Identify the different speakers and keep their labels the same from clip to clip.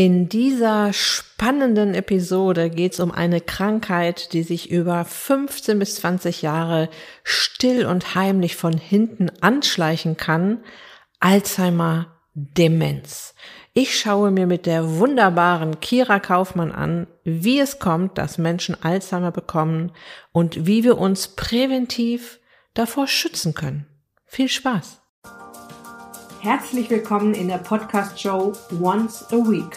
Speaker 1: In dieser spannenden Episode geht es um eine Krankheit, die sich über 15 bis 20 Jahre still und heimlich von hinten anschleichen kann. Alzheimer Demenz. Ich schaue mir mit der wunderbaren Kira Kaufmann an, wie es kommt, dass Menschen Alzheimer bekommen und wie wir uns präventiv davor schützen können. Viel Spaß! Herzlich willkommen in der Podcast-Show Once a Week,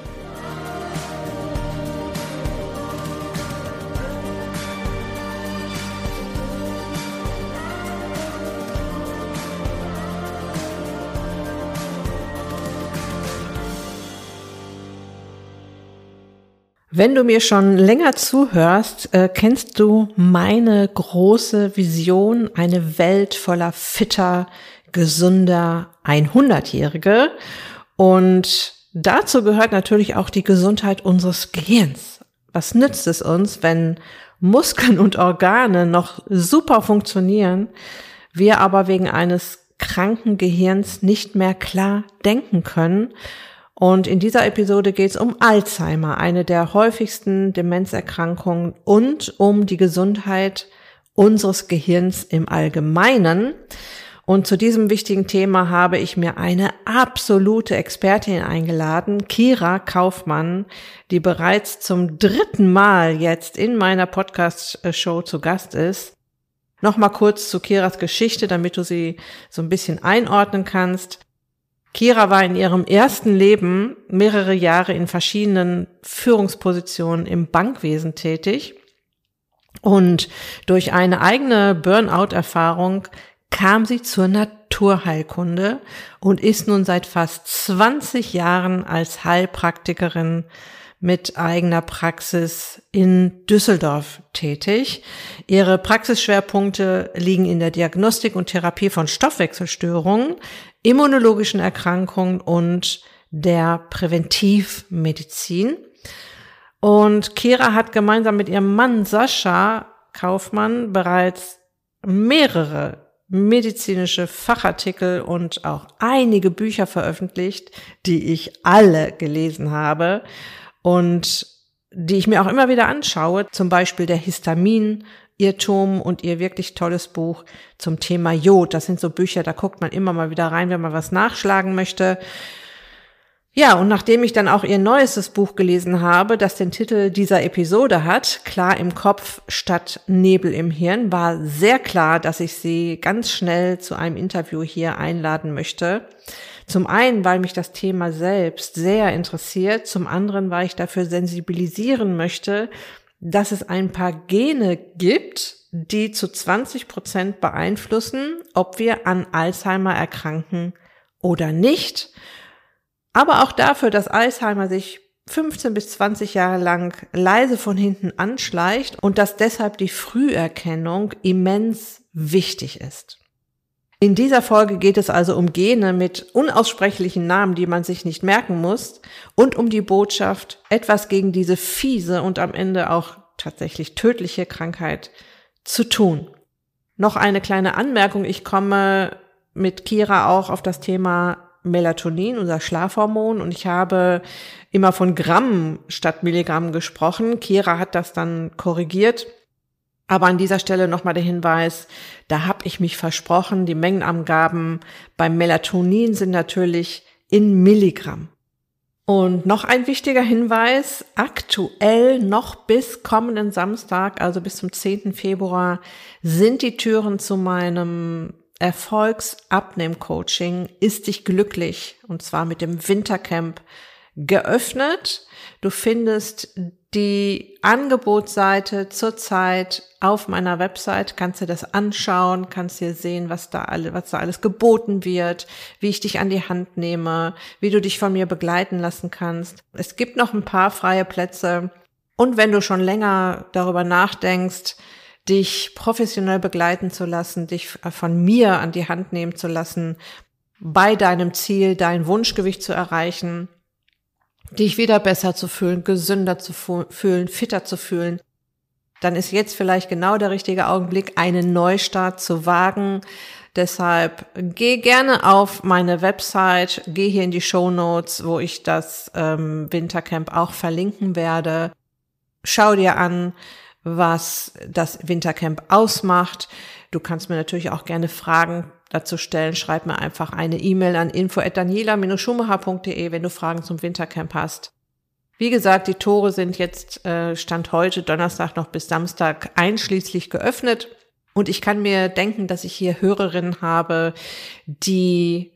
Speaker 1: Wenn du mir schon länger zuhörst, äh, kennst du meine große Vision, eine Welt voller fitter, gesunder 100-Jährige. Und dazu gehört natürlich auch die Gesundheit unseres Gehirns. Was nützt es uns, wenn Muskeln und Organe noch super funktionieren, wir aber wegen eines kranken Gehirns nicht mehr klar denken können und in dieser Episode geht es um Alzheimer, eine der häufigsten Demenzerkrankungen und um die Gesundheit unseres Gehirns im Allgemeinen. Und zu diesem wichtigen Thema habe ich mir eine absolute Expertin eingeladen, Kira Kaufmann, die bereits zum dritten Mal jetzt in meiner Podcast-Show zu Gast ist. Nochmal kurz zu Kiras Geschichte, damit du sie so ein bisschen einordnen kannst. Kira war in ihrem ersten Leben mehrere Jahre in verschiedenen Führungspositionen im Bankwesen tätig und durch eine eigene Burnout-Erfahrung kam sie zur Naturheilkunde und ist nun seit fast 20 Jahren als Heilpraktikerin mit eigener Praxis in Düsseldorf tätig. Ihre Praxisschwerpunkte liegen in der Diagnostik und Therapie von Stoffwechselstörungen, immunologischen Erkrankungen und der Präventivmedizin. Und Kira hat gemeinsam mit ihrem Mann Sascha Kaufmann bereits mehrere medizinische Fachartikel und auch einige Bücher veröffentlicht, die ich alle gelesen habe und die ich mir auch immer wieder anschaue, zum Beispiel der Histamin, Irrtum und ihr wirklich tolles Buch zum Thema Jod. Das sind so Bücher, da guckt man immer mal wieder rein, wenn man was nachschlagen möchte. Ja, und nachdem ich dann auch ihr neuestes Buch gelesen habe, das den Titel dieser Episode hat, Klar im Kopf statt Nebel im Hirn, war sehr klar, dass ich sie ganz schnell zu einem Interview hier einladen möchte. Zum einen, weil mich das Thema selbst sehr interessiert, zum anderen, weil ich dafür sensibilisieren möchte, dass es ein paar Gene gibt, die zu 20 Prozent beeinflussen, ob wir an Alzheimer erkranken oder nicht. Aber auch dafür, dass Alzheimer sich 15 bis 20 Jahre lang leise von hinten anschleicht und dass deshalb die Früherkennung immens wichtig ist. In dieser Folge geht es also um Gene mit unaussprechlichen Namen, die man sich nicht merken muss, und um die Botschaft, etwas gegen diese fiese und am Ende auch tatsächlich tödliche Krankheit zu tun. Noch eine kleine Anmerkung. Ich komme mit Kira auch auf das Thema Melatonin, unser Schlafhormon, und ich habe immer von Gramm statt Milligramm gesprochen. Kira hat das dann korrigiert aber an dieser Stelle nochmal der Hinweis, da habe ich mich versprochen, die Mengenangaben beim Melatonin sind natürlich in Milligramm. Und noch ein wichtiger Hinweis, aktuell noch bis kommenden Samstag, also bis zum 10. Februar, sind die Türen zu meinem Erfolgsabnehm-Coaching Ist dich glücklich und zwar mit dem Wintercamp geöffnet. Du findest die Angebotsseite zurzeit auf meiner Website, kannst dir das anschauen, kannst dir sehen, was da alle, was da alles geboten wird, wie ich dich an die Hand nehme, wie du dich von mir begleiten lassen kannst. Es gibt noch ein paar freie Plätze. Und wenn du schon länger darüber nachdenkst, dich professionell begleiten zu lassen, dich von mir an die Hand nehmen zu lassen, bei deinem Ziel, dein Wunschgewicht zu erreichen, dich wieder besser zu fühlen, gesünder zu fühlen, fitter zu fühlen, dann ist jetzt vielleicht genau der richtige Augenblick, einen Neustart zu wagen. Deshalb geh gerne auf meine Website, geh hier in die Show Notes, wo ich das ähm, Wintercamp auch verlinken werde. Schau dir an, was das Wintercamp ausmacht. Du kannst mir natürlich auch gerne Fragen dazu stellen. Schreib mir einfach eine E-Mail an info@daniela-schumacher.de, wenn du Fragen zum Wintercamp hast. Wie gesagt, die Tore sind jetzt äh, Stand heute Donnerstag noch bis Samstag einschließlich geöffnet. Und ich kann mir denken, dass ich hier Hörerinnen habe, die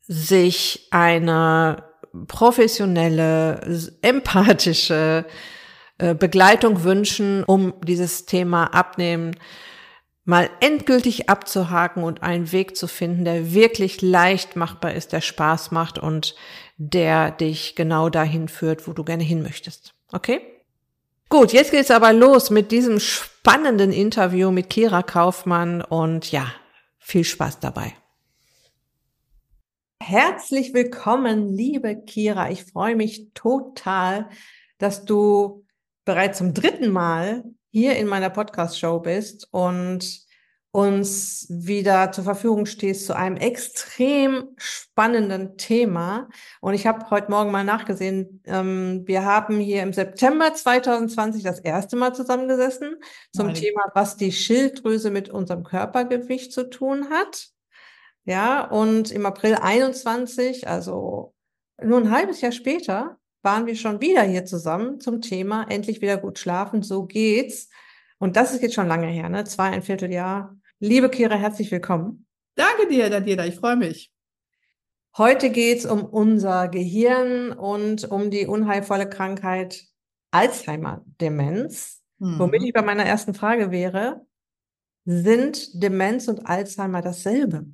Speaker 1: sich eine professionelle, empathische äh, Begleitung wünschen, um dieses Thema Abnehmen mal endgültig abzuhaken und einen Weg zu finden, der wirklich leicht machbar ist, der Spaß macht und der dich genau dahin führt, wo du gerne hin möchtest. Okay? Gut, jetzt geht's aber los mit diesem spannenden Interview mit Kira Kaufmann und ja, viel Spaß dabei. Herzlich willkommen, liebe Kira. Ich freue mich total, dass du bereits zum dritten Mal hier in meiner Podcast-Show bist und uns wieder zur Verfügung stehst zu einem extrem spannenden Thema. Und ich habe heute Morgen mal nachgesehen, ähm, wir haben hier im September 2020 das erste Mal zusammengesessen zum Nein. Thema, was die Schilddrüse mit unserem Körpergewicht zu tun hat. Ja, und im April 21, also nur ein halbes Jahr später, waren wir schon wieder hier zusammen zum Thema endlich wieder gut schlafen, so geht's. Und das ist jetzt schon lange her, ne? Zwei, ein Vierteljahr. Liebe Kira, herzlich willkommen.
Speaker 2: Danke dir, Daniela, ich freue mich.
Speaker 1: Heute geht's um unser Gehirn und um die unheilvolle Krankheit Alzheimer-Demenz. Mhm. Womit ich bei meiner ersten Frage wäre, sind Demenz und Alzheimer dasselbe?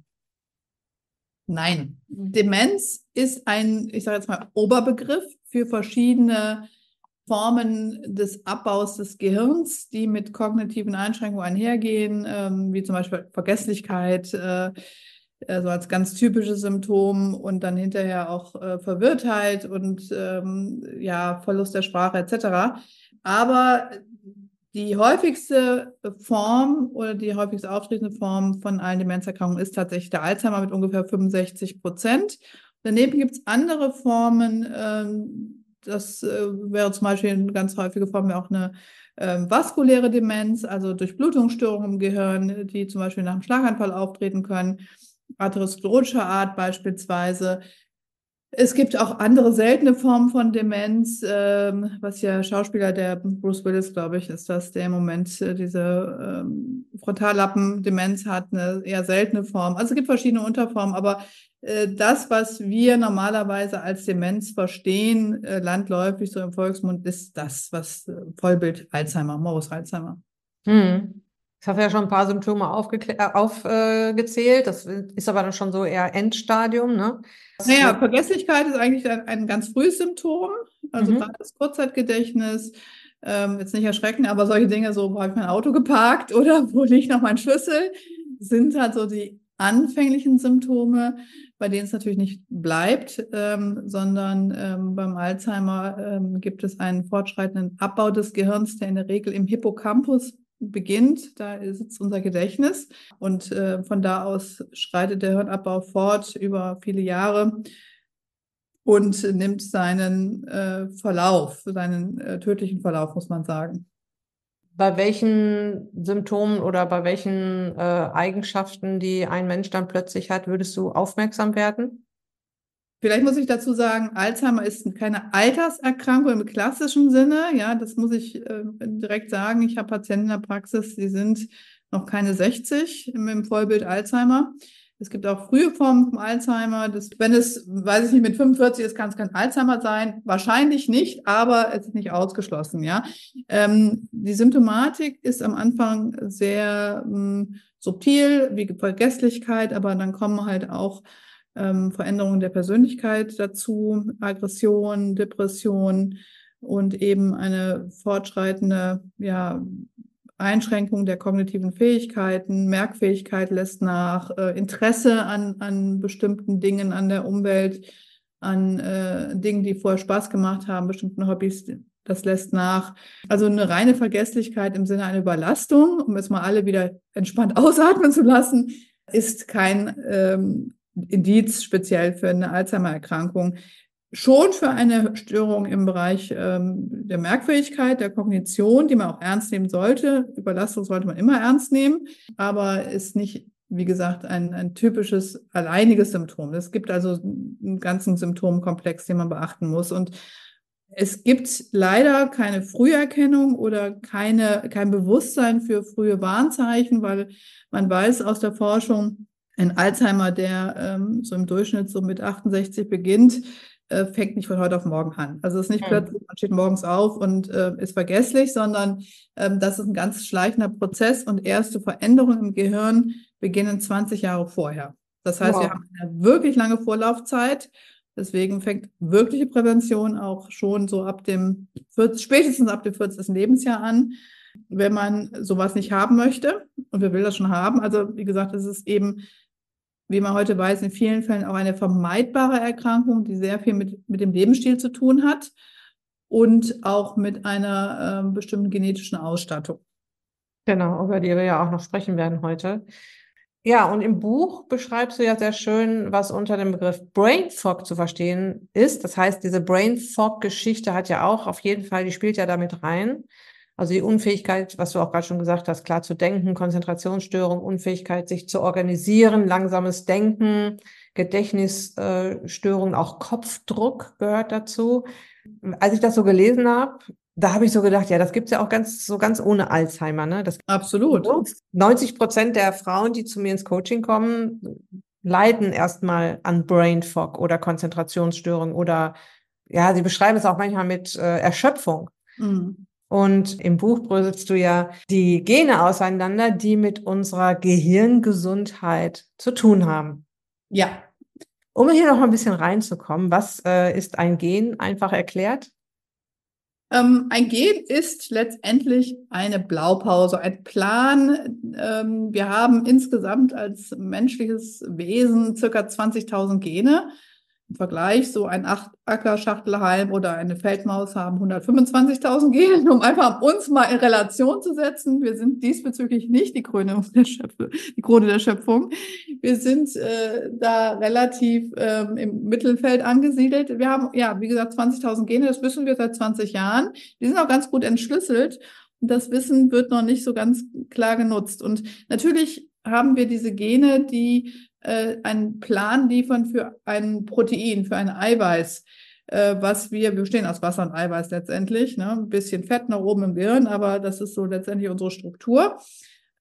Speaker 2: Nein, Demenz ist ein, ich sage jetzt mal, Oberbegriff für verschiedene Formen des Abbaus des Gehirns, die mit kognitiven Einschränkungen einhergehen, ähm, wie zum Beispiel Vergesslichkeit, äh, also als ganz typisches Symptom und dann hinterher auch äh, Verwirrtheit und ähm, ja, Verlust der Sprache etc. Aber die häufigste Form oder die häufigste auftretende Form von allen Demenzerkrankungen ist tatsächlich der Alzheimer mit ungefähr 65 Prozent. Daneben gibt es andere Formen. Ähm, das äh, wäre zum Beispiel eine ganz häufige Form auch eine ähm, vaskuläre Demenz, also Durchblutungsstörungen im Gehirn, die zum Beispiel nach einem Schlaganfall auftreten können, atherosklerotischer Art beispielsweise. Es gibt auch andere seltene Formen von Demenz, ähm, was ja Schauspieler der Bruce Willis, glaube ich, ist das, der im Moment äh, diese ähm, Frontallappen-Demenz hat, eine eher seltene Form. Also es gibt verschiedene Unterformen, aber äh, das, was wir normalerweise als Demenz verstehen, äh, landläufig so im Volksmund, ist das, was äh, Vollbild Alzheimer, Morus Alzheimer.
Speaker 1: Hm. Ich habe ja schon ein paar Symptome aufgezählt. das ist aber dann schon so eher Endstadium, ne?
Speaker 2: Naja, Vergesslichkeit ist eigentlich ein, ein ganz frühes Symptom. Also mhm. gerade das Kurzzeitgedächtnis, ähm, jetzt nicht erschrecken, aber solche Dinge, so, wo habe ich mein Auto geparkt oder wo liegt noch mein Schlüssel, sind halt so die anfänglichen Symptome, bei denen es natürlich nicht bleibt, ähm, sondern ähm, beim Alzheimer ähm, gibt es einen fortschreitenden Abbau des Gehirns, der in der Regel im Hippocampus beginnt, da sitzt unser Gedächtnis und äh, von da aus schreitet der Hirnabbau fort über viele Jahre und nimmt seinen äh, Verlauf, seinen äh, tödlichen Verlauf, muss man sagen.
Speaker 1: Bei welchen Symptomen oder bei welchen äh, Eigenschaften, die ein Mensch dann plötzlich hat, würdest du aufmerksam werden?
Speaker 2: Vielleicht muss ich dazu sagen, Alzheimer ist keine Alterserkrankung im klassischen Sinne. Ja, das muss ich äh, direkt sagen. Ich habe Patienten in der Praxis, die sind noch keine 60 im Vollbild Alzheimer. Es gibt auch frühe Formen vom Alzheimer. Das, wenn es, weiß ich nicht, mit 45 ist, kann es kein Alzheimer sein. Wahrscheinlich nicht, aber es ist nicht ausgeschlossen, ja. Ähm, die Symptomatik ist am Anfang sehr ähm, subtil, wie Vergesslichkeit, aber dann kommen halt auch ähm, Veränderungen der Persönlichkeit dazu, Aggression, Depression und eben eine fortschreitende ja, Einschränkung der kognitiven Fähigkeiten, Merkfähigkeit lässt nach, äh, Interesse an, an bestimmten Dingen, an der Umwelt, an äh, Dingen, die vorher Spaß gemacht haben, bestimmten Hobbys, Das lässt nach. Also eine reine Vergesslichkeit im Sinne einer Überlastung, um es mal alle wieder entspannt ausatmen zu lassen, ist kein ähm, Indiz speziell für eine Alzheimer-Erkrankung. Schon für eine Störung im Bereich ähm, der Merkfähigkeit, der Kognition, die man auch ernst nehmen sollte. Überlastung sollte man immer ernst nehmen, aber ist nicht, wie gesagt, ein, ein typisches alleiniges Symptom. Es gibt also einen ganzen Symptomkomplex, den man beachten muss. Und es gibt leider keine Früherkennung oder keine, kein Bewusstsein für frühe Warnzeichen, weil man weiß aus der Forschung, ein Alzheimer, der ähm, so im Durchschnitt so mit 68 beginnt, äh, fängt nicht von heute auf morgen an. Also es ist nicht mhm. plötzlich, man steht morgens auf und äh, ist vergesslich, sondern ähm, das ist ein ganz schleichender Prozess und erste Veränderungen im Gehirn beginnen 20 Jahre vorher. Das heißt, wow. wir haben eine wirklich lange Vorlaufzeit. Deswegen fängt wirkliche Prävention auch schon so ab dem, spätestens ab dem 40. Lebensjahr an wenn man sowas nicht haben möchte. Und wir will das schon haben. Also wie gesagt, es ist eben, wie man heute weiß, in vielen Fällen auch eine vermeidbare Erkrankung, die sehr viel mit, mit dem Lebensstil zu tun hat und auch mit einer äh, bestimmten genetischen Ausstattung.
Speaker 1: Genau, über die wir ja auch noch sprechen werden heute. Ja, und im Buch beschreibst du ja sehr schön, was unter dem Begriff Brain Fog zu verstehen ist. Das heißt, diese Brain Fog-Geschichte hat ja auch auf jeden Fall, die spielt ja damit rein. Also die Unfähigkeit, was du auch gerade schon gesagt hast, klar zu denken, Konzentrationsstörung, Unfähigkeit, sich zu organisieren, langsames Denken, Gedächtnisstörungen, auch Kopfdruck gehört dazu. Als ich das so gelesen habe, da habe ich so gedacht, ja, das gibt's ja auch ganz so ganz ohne Alzheimer. Ne? Das
Speaker 2: Absolut.
Speaker 1: 90 Prozent der Frauen, die zu mir ins Coaching kommen, leiden erstmal an Brain Fog oder Konzentrationsstörung oder ja, sie beschreiben es auch manchmal mit äh, Erschöpfung. Mhm. Und im Buch bröselst du ja die Gene auseinander, die mit unserer Gehirngesundheit zu tun haben.
Speaker 2: Ja.
Speaker 1: Um hier noch ein bisschen reinzukommen, was äh, ist ein Gen einfach erklärt?
Speaker 2: Ähm, ein Gen ist letztendlich eine Blaupause, ein Plan. Ähm, wir haben insgesamt als menschliches Wesen circa 20.000 Gene. Im Vergleich, so ein Acker-Schachtelhalm oder eine Feldmaus haben 125.000 Gene, um einfach uns mal in Relation zu setzen. Wir sind diesbezüglich nicht die Krone der, Schöpfe, die Krone der Schöpfung. Wir sind äh, da relativ ähm, im Mittelfeld angesiedelt. Wir haben, ja, wie gesagt, 20.000 Gene, das wissen wir seit 20 Jahren. Die sind auch ganz gut entschlüsselt. Und das Wissen wird noch nicht so ganz klar genutzt. Und natürlich haben wir diese Gene, die äh, einen Plan liefern für ein Protein, für ein Eiweiß, äh, was wir, wir bestehen aus Wasser und Eiweiß letztendlich, ne? ein bisschen Fett nach oben im Gehirn, aber das ist so letztendlich unsere Struktur.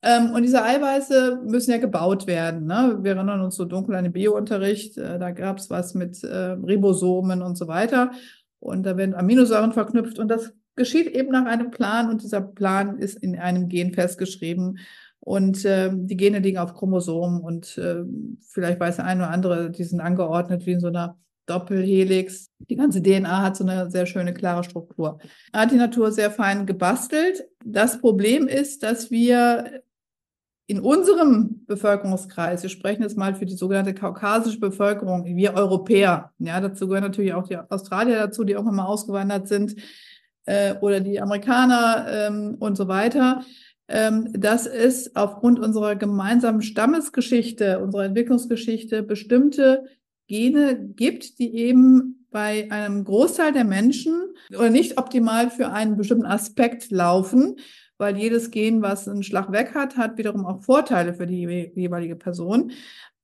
Speaker 2: Ähm, und diese Eiweiße müssen ja gebaut werden. Ne? Wir erinnern uns so dunkel an den Biounterricht, äh, da gab es was mit äh, Ribosomen und so weiter. Und da werden Aminosäuren verknüpft und das geschieht eben nach einem Plan und dieser Plan ist in einem Gen festgeschrieben. Und äh, die Gene liegen auf Chromosomen und äh, vielleicht weiß der eine oder andere, die sind angeordnet wie in so einer Doppelhelix. Die ganze DNA hat so eine sehr schöne, klare Struktur. Hat die Natur sehr fein gebastelt. Das Problem ist, dass wir in unserem Bevölkerungskreis, wir sprechen jetzt mal für die sogenannte kaukasische Bevölkerung, wir Europäer, ja, dazu gehören natürlich auch die Australier dazu, die irgendwann mal ausgewandert sind, äh, oder die Amerikaner ähm, und so weiter dass es aufgrund unserer gemeinsamen Stammesgeschichte, unserer Entwicklungsgeschichte bestimmte Gene gibt, die eben bei einem Großteil der Menschen oder nicht optimal für einen bestimmten Aspekt laufen, weil jedes Gen, was einen Schlag weg hat, hat wiederum auch Vorteile für die jeweilige Person.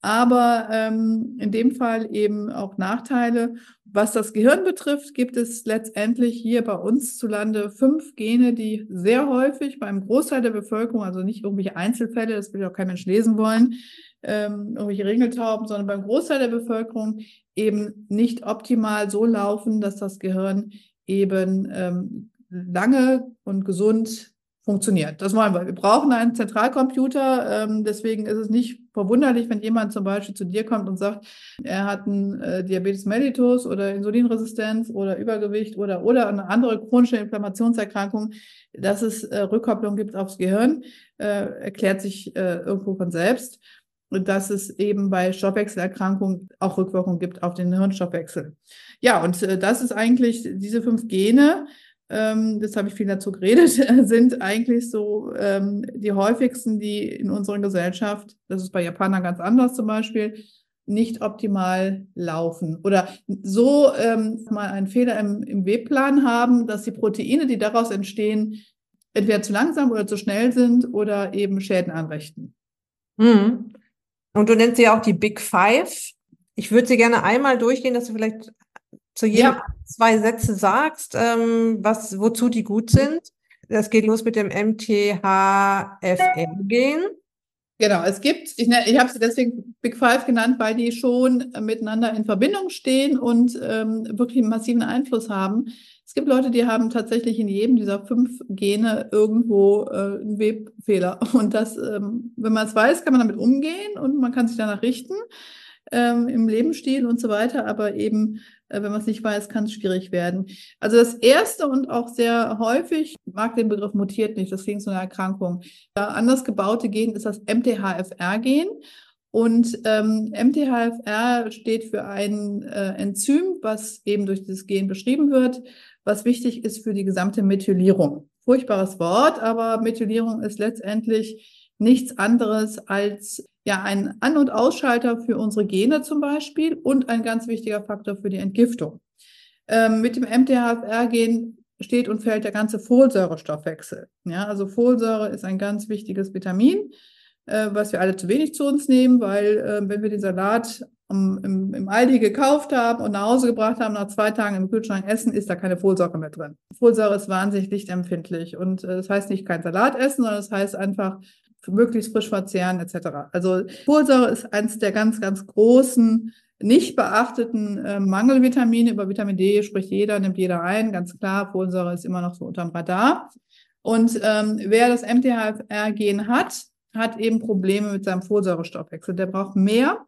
Speaker 2: Aber ähm, in dem Fall eben auch Nachteile. Was das Gehirn betrifft, gibt es letztendlich hier bei uns zu Lande fünf Gene, die sehr häufig beim Großteil der Bevölkerung, also nicht irgendwelche Einzelfälle, das will auch kein Mensch lesen wollen, ähm, irgendwelche Ringeltauben, sondern beim Großteil der Bevölkerung eben nicht optimal so laufen, dass das Gehirn eben ähm, lange und gesund funktioniert. Das wollen wir. Wir brauchen einen Zentralcomputer. Ähm, deswegen ist es nicht verwunderlich, wenn jemand zum Beispiel zu dir kommt und sagt, er hat einen äh, Diabetes mellitus oder Insulinresistenz oder Übergewicht oder, oder eine andere chronische Inflammationserkrankung, dass es äh, Rückkopplung gibt aufs Gehirn, äh, erklärt sich äh, irgendwo von selbst. Und dass es eben bei Stoffwechselerkrankungen auch Rückwirkungen gibt auf den Hirnstoffwechsel. Ja, und äh, das ist eigentlich diese fünf Gene, ähm, das habe ich viel dazu geredet, sind eigentlich so ähm, die häufigsten, die in unserer Gesellschaft, das ist bei Japanern ganz anders zum Beispiel, nicht optimal laufen oder so ähm, mal einen Fehler im, im Webplan haben, dass die Proteine, die daraus entstehen, entweder zu langsam oder zu schnell sind oder eben Schäden anrichten.
Speaker 1: Mhm. Und du nennst sie auch die Big Five. Ich würde sie gerne einmal durchgehen, dass du vielleicht zu jedem ja. zwei Sätze sagst, ähm, was, wozu die gut sind. Das geht los mit dem MTHFR-Gen.
Speaker 2: Genau, es gibt, ich, ne, ich habe sie deswegen Big Five genannt, weil die schon miteinander in Verbindung stehen und ähm, wirklich einen massiven Einfluss haben. Es gibt Leute, die haben tatsächlich in jedem dieser fünf Gene irgendwo äh, einen Webfehler. Und das, ähm, wenn man es weiß, kann man damit umgehen und man kann sich danach richten ähm, im Lebensstil und so weiter. Aber eben, wenn man es nicht weiß, kann es schwierig werden. Also das erste und auch sehr häufig, ich mag den Begriff mutiert nicht, das klingt so eine Erkrankung. Ja, anders gebaute Gen ist das MTHFR-Gen. Und ähm, MTHFR steht für ein äh, Enzym, was eben durch dieses Gen beschrieben wird, was wichtig ist für die gesamte Methylierung. Furchtbares Wort, aber Methylierung ist letztendlich nichts anderes als ja ein An- und Ausschalter für unsere Gene zum Beispiel und ein ganz wichtiger Faktor für die Entgiftung. Ähm, mit dem MTHFR-Gen steht und fällt der ganze Folsäurestoffwechsel. Ja, also Folsäure ist ein ganz wichtiges Vitamin, äh, was wir alle zu wenig zu uns nehmen, weil äh, wenn wir den Salat um, im, im Aldi gekauft haben und nach Hause gebracht haben, nach zwei Tagen im Kühlschrank essen, ist da keine Folsäure mehr drin. Folsäure ist wahnsinnig lichtempfindlich und äh, das heißt nicht kein Salat essen, sondern das heißt einfach möglichst frisch verzehren etc. Also Folsäure ist eines der ganz, ganz großen nicht beachteten äh, Mangelvitamine. Über Vitamin D spricht jeder, nimmt jeder ein, ganz klar. Folsäure ist immer noch so unterm Radar. Und ähm, wer das MTHFR-Gen hat, hat eben Probleme mit seinem Folsäurestoffwechsel. Der braucht mehr.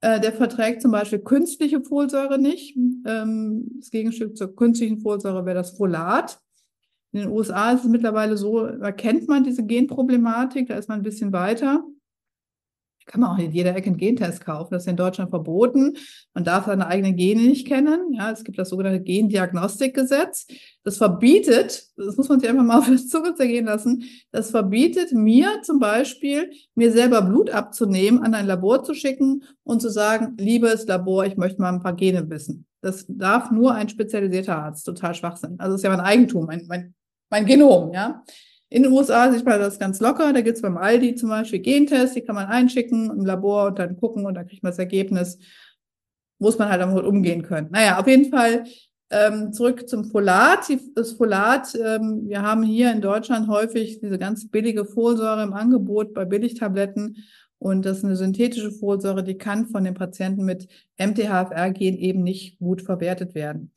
Speaker 2: Äh, der verträgt zum Beispiel künstliche Folsäure nicht. Ähm, das Gegenstück zur künstlichen Folsäure wäre das Folat. In den USA ist es mittlerweile so, erkennt man diese Genproblematik, da ist man ein bisschen weiter. Kann man auch in jeder Ecke einen Gentest kaufen. Das ist in Deutschland verboten. Man darf seine eigenen Gene nicht kennen. Ja, es gibt das sogenannte Gendiagnostikgesetz. Das verbietet, das muss man sich einfach mal auf die Zunge zergehen lassen, das verbietet mir zum Beispiel, mir selber Blut abzunehmen, an ein Labor zu schicken und zu sagen, liebes Labor, ich möchte mal ein paar Gene wissen. Das darf nur ein spezialisierter Arzt. Total Schwachsinn. Also das ist ja mein Eigentum, mein, mein mein Genom, ja. In den USA sieht man das ganz locker. Da gibt es beim Aldi zum Beispiel Gentests, die kann man einschicken im Labor und dann gucken und dann kriegt man das Ergebnis. Muss man halt damit umgehen können. Naja, auf jeden Fall ähm, zurück zum Folat. Das Folat, ähm, wir haben hier in Deutschland häufig diese ganz billige Folsäure im Angebot bei Billigtabletten. Und das ist eine synthetische Folsäure, die kann von den Patienten mit MTHFR-Gen eben nicht gut verwertet werden.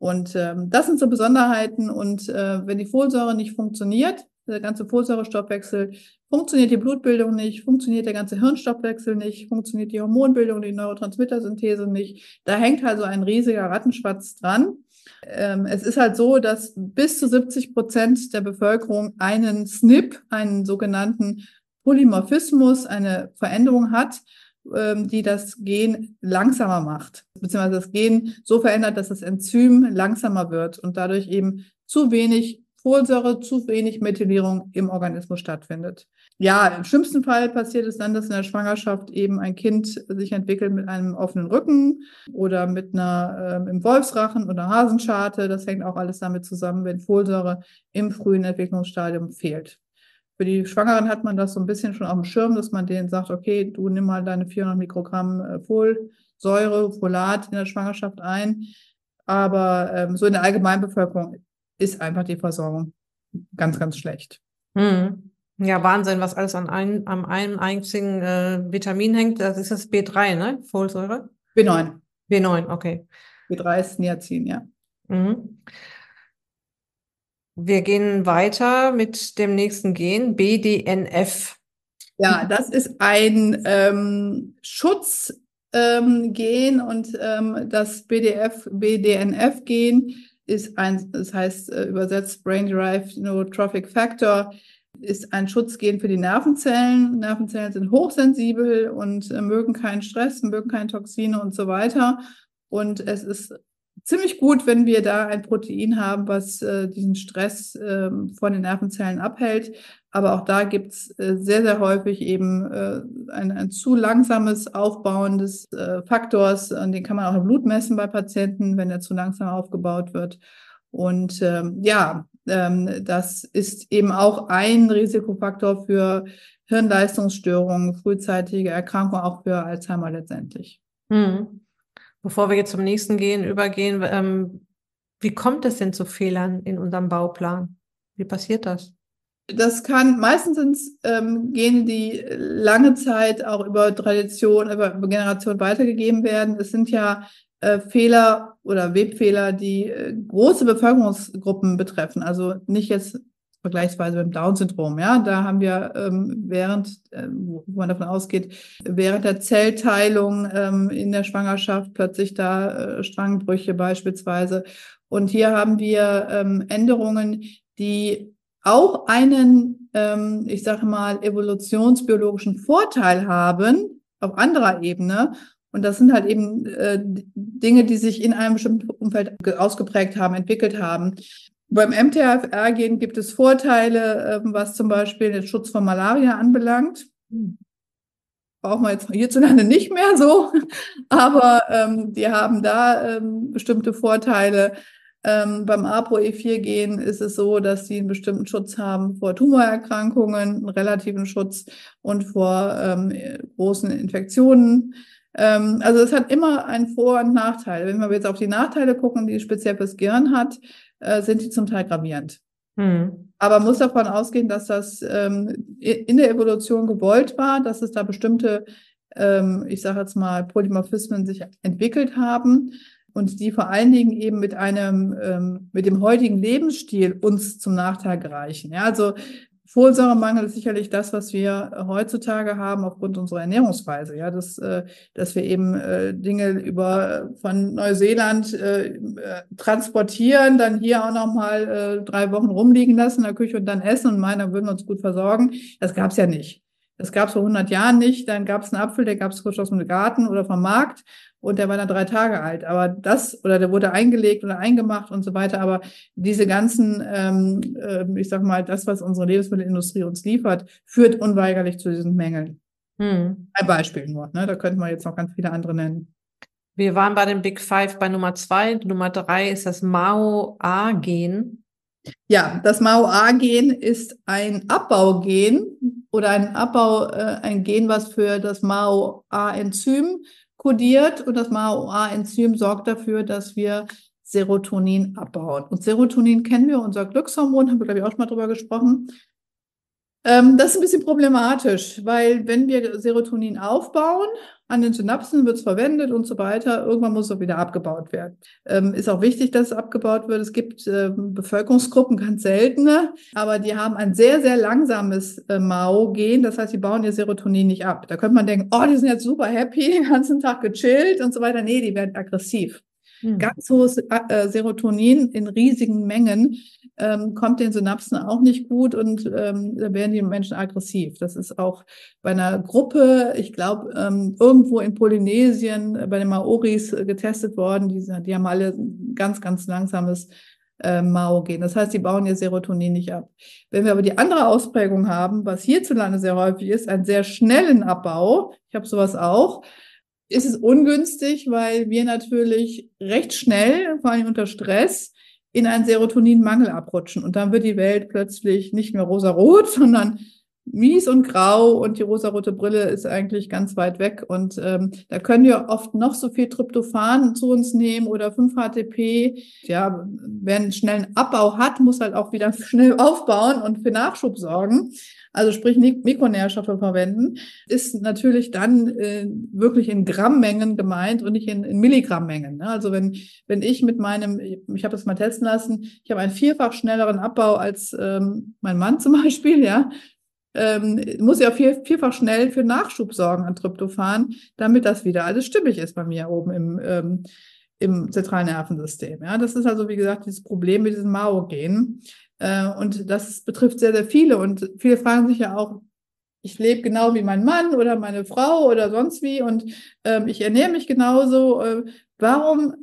Speaker 2: Und ähm, das sind so Besonderheiten. Und äh, wenn die Folsäure nicht funktioniert, der ganze Folsäurestoffwechsel, funktioniert die Blutbildung nicht, funktioniert der ganze Hirnstoffwechsel nicht, funktioniert die Hormonbildung, die Neurotransmittersynthese nicht. Da hängt also ein riesiger Rattenschwatz dran. Ähm, es ist halt so, dass bis zu 70 Prozent der Bevölkerung einen SNP, einen sogenannten Polymorphismus, eine Veränderung hat, die das Gen langsamer macht, beziehungsweise das Gen so verändert, dass das Enzym langsamer wird und dadurch eben zu wenig Folsäure, zu wenig Methylierung im Organismus stattfindet. Ja, im schlimmsten Fall passiert es dann, dass in der Schwangerschaft eben ein Kind sich entwickelt mit einem offenen Rücken oder mit einer äh, im Wolfsrachen oder Hasenscharte. Das hängt auch alles damit zusammen, wenn Folsäure im frühen Entwicklungsstadium fehlt. Für die Schwangeren hat man das so ein bisschen schon auf dem Schirm, dass man denen sagt, okay, du nimm mal deine 400 Mikrogramm äh, Folsäure, Folat in der Schwangerschaft ein. Aber ähm, so in der Allgemeinbevölkerung ist einfach die Versorgung ganz, ganz schlecht.
Speaker 1: Hm. Ja, Wahnsinn, was alles an ein, am einem einzigen äh, Vitamin hängt. Das ist das B3, ne? Folsäure?
Speaker 2: B9.
Speaker 1: B9, okay.
Speaker 2: B3 ist Niacin, ja.
Speaker 1: Mhm. Wir gehen weiter mit dem nächsten Gen, BDNF.
Speaker 2: Ja, das ist ein ähm, Schutzgen ähm, und ähm, das BDF, BDNF-Gen ist ein, das heißt äh, übersetzt Brain-Derived Neurotrophic Factor, ist ein Schutzgen für die Nervenzellen. Nervenzellen sind hochsensibel und äh, mögen keinen Stress, mögen keine Toxine und so weiter. Und es ist ziemlich gut, wenn wir da ein Protein haben, was äh, diesen Stress äh, von den Nervenzellen abhält. Aber auch da gibt's äh, sehr, sehr häufig eben äh, ein, ein zu langsames Aufbauen des äh, Faktors. Und den kann man auch im Blut messen bei Patienten, wenn er zu langsam aufgebaut wird. Und ähm, ja, ähm, das ist eben auch ein Risikofaktor für Hirnleistungsstörungen, frühzeitige Erkrankungen, auch für Alzheimer letztendlich.
Speaker 1: Mhm. Bevor wir jetzt zum nächsten gehen, übergehen, ähm, wie kommt es denn zu Fehlern in unserem Bauplan? Wie passiert das?
Speaker 2: Das kann meistens sind ähm, Gene, die lange Zeit auch über Tradition, über, über Generation weitergegeben werden. Es sind ja äh, Fehler oder Webfehler, die äh, große Bevölkerungsgruppen betreffen. Also nicht jetzt vergleichsweise beim Down-Syndrom. Ja, da haben wir ähm, während, äh, wo man davon ausgeht, während der Zellteilung ähm, in der Schwangerschaft plötzlich da äh, Strangbrüche beispielsweise. Und hier haben wir ähm, Änderungen, die auch einen, ähm, ich sage mal, evolutionsbiologischen Vorteil haben auf anderer Ebene. Und das sind halt eben äh, Dinge, die sich in einem bestimmten Umfeld ausgeprägt haben, entwickelt haben. Beim MTHFR-Gen gibt es Vorteile, ähm, was zum Beispiel den Schutz von Malaria anbelangt. Hm. Brauchen wir jetzt hierzulande nicht mehr so, aber ähm, die haben da ähm, bestimmte Vorteile. Ähm, beim ApoE4-Gen ist es so, dass sie einen bestimmten Schutz haben vor Tumorerkrankungen, einen relativen Schutz und vor ähm, großen Infektionen. Ähm, also es hat immer einen Vor- und Nachteil. Wenn wir jetzt auf die Nachteile gucken, die speziell fürs Gehirn hat, äh, sind die zum Teil gravierend. Hm. Aber man muss davon ausgehen, dass das ähm, in der Evolution gewollt war, dass es da bestimmte, ähm, ich sage jetzt mal, Polymorphismen sich entwickelt haben und die vor allen Dingen eben mit einem, ähm, mit dem heutigen Lebensstil uns zum Nachteil gereichen. Ja, also Folsäuremangel ist sicherlich das, was wir heutzutage haben aufgrund unserer Ernährungsweise. Ja, dass, äh, dass wir eben äh, Dinge über von Neuseeland äh, transportieren, dann hier auch noch mal drei Wochen rumliegen lassen in der Küche und dann essen und meinen, dann würden uns gut versorgen. Das gab es ja nicht. Das gab es vor 100 Jahren nicht. Dann gab es einen Apfel, der gab es frisch aus dem Garten oder vom Markt und der war dann drei Tage alt. Aber das, oder der wurde eingelegt oder eingemacht und so weiter. Aber diese ganzen, ähm, äh, ich sag mal, das, was unsere Lebensmittelindustrie uns liefert, führt unweigerlich zu diesen Mängeln. Hm. Ein Beispiel nur, ne? Da könnte man jetzt noch ganz viele andere nennen.
Speaker 1: Wir waren bei den Big Five bei Nummer zwei. Nummer drei ist das Mao-A-Gen.
Speaker 2: Ja, das Mao-A-Gen ist ein Abbaugen oder ein Abbau, äh, ein Gen, was für das Mao-A-Enzym kodiert und das MAOA-Enzym sorgt dafür, dass wir Serotonin abbauen. Und Serotonin kennen wir, unser Glückshormon, haben wir, glaube ich, auch schon mal drüber gesprochen. Ähm, das ist ein bisschen problematisch, weil wenn wir Serotonin aufbauen, an den Synapsen wird es verwendet und so weiter, irgendwann muss es wieder abgebaut werden. Ähm, ist auch wichtig, dass es abgebaut wird. Es gibt äh, Bevölkerungsgruppen, ganz seltene, aber die haben ein sehr, sehr langsames äh, MAO-Gen. Das heißt, die bauen ihr Serotonin nicht ab. Da könnte man denken, oh, die sind jetzt super happy, den ganzen Tag gechillt und so weiter. Nee, die werden aggressiv. Hm. Ganz hohes äh, Serotonin in riesigen Mengen ähm, kommt den Synapsen auch nicht gut und ähm, da werden die Menschen aggressiv. Das ist auch bei einer Gruppe, ich glaube, ähm, irgendwo in Polynesien äh, bei den Maoris äh, getestet worden. Die, die haben alle ganz, ganz langsames äh, Mao gehen. Das heißt, die bauen ihr Serotonin nicht ab. Wenn wir aber die andere Ausprägung haben, was hierzulande sehr häufig ist, einen sehr schnellen Abbau, ich habe sowas auch, ist es ungünstig, weil wir natürlich recht schnell, vor allem unter Stress, in einen Serotoninmangel abrutschen. Und dann wird die Welt plötzlich nicht mehr rosarot, sondern mies und grau und die rosarote Brille ist eigentlich ganz weit weg. Und ähm, da können wir oft noch so viel Tryptophan zu uns nehmen oder 5-HTP. Ja, wer einen schnellen Abbau hat, muss halt auch wieder schnell aufbauen und für Nachschub sorgen also sprich Mikronährstoffe verwenden, ist natürlich dann äh, wirklich in Grammmengen gemeint und nicht in, in Milligrammengen. Ne? Also wenn, wenn ich mit meinem, ich habe es mal testen lassen, ich habe einen vierfach schnelleren Abbau als ähm, mein Mann zum Beispiel, ja, ähm, muss ja vier, vierfach schnell für Nachschub sorgen an Tryptophan, damit das wieder alles stimmig ist bei mir oben im, ähm, im zentralen Nervensystem. Ja, das ist also, wie gesagt, dieses Problem mit diesem Mao-Gen. Äh, und das betrifft sehr, sehr viele. Und viele fragen sich ja auch, ich lebe genau wie mein Mann oder meine Frau oder sonst wie und ähm, ich ernähre mich genauso. Äh, warum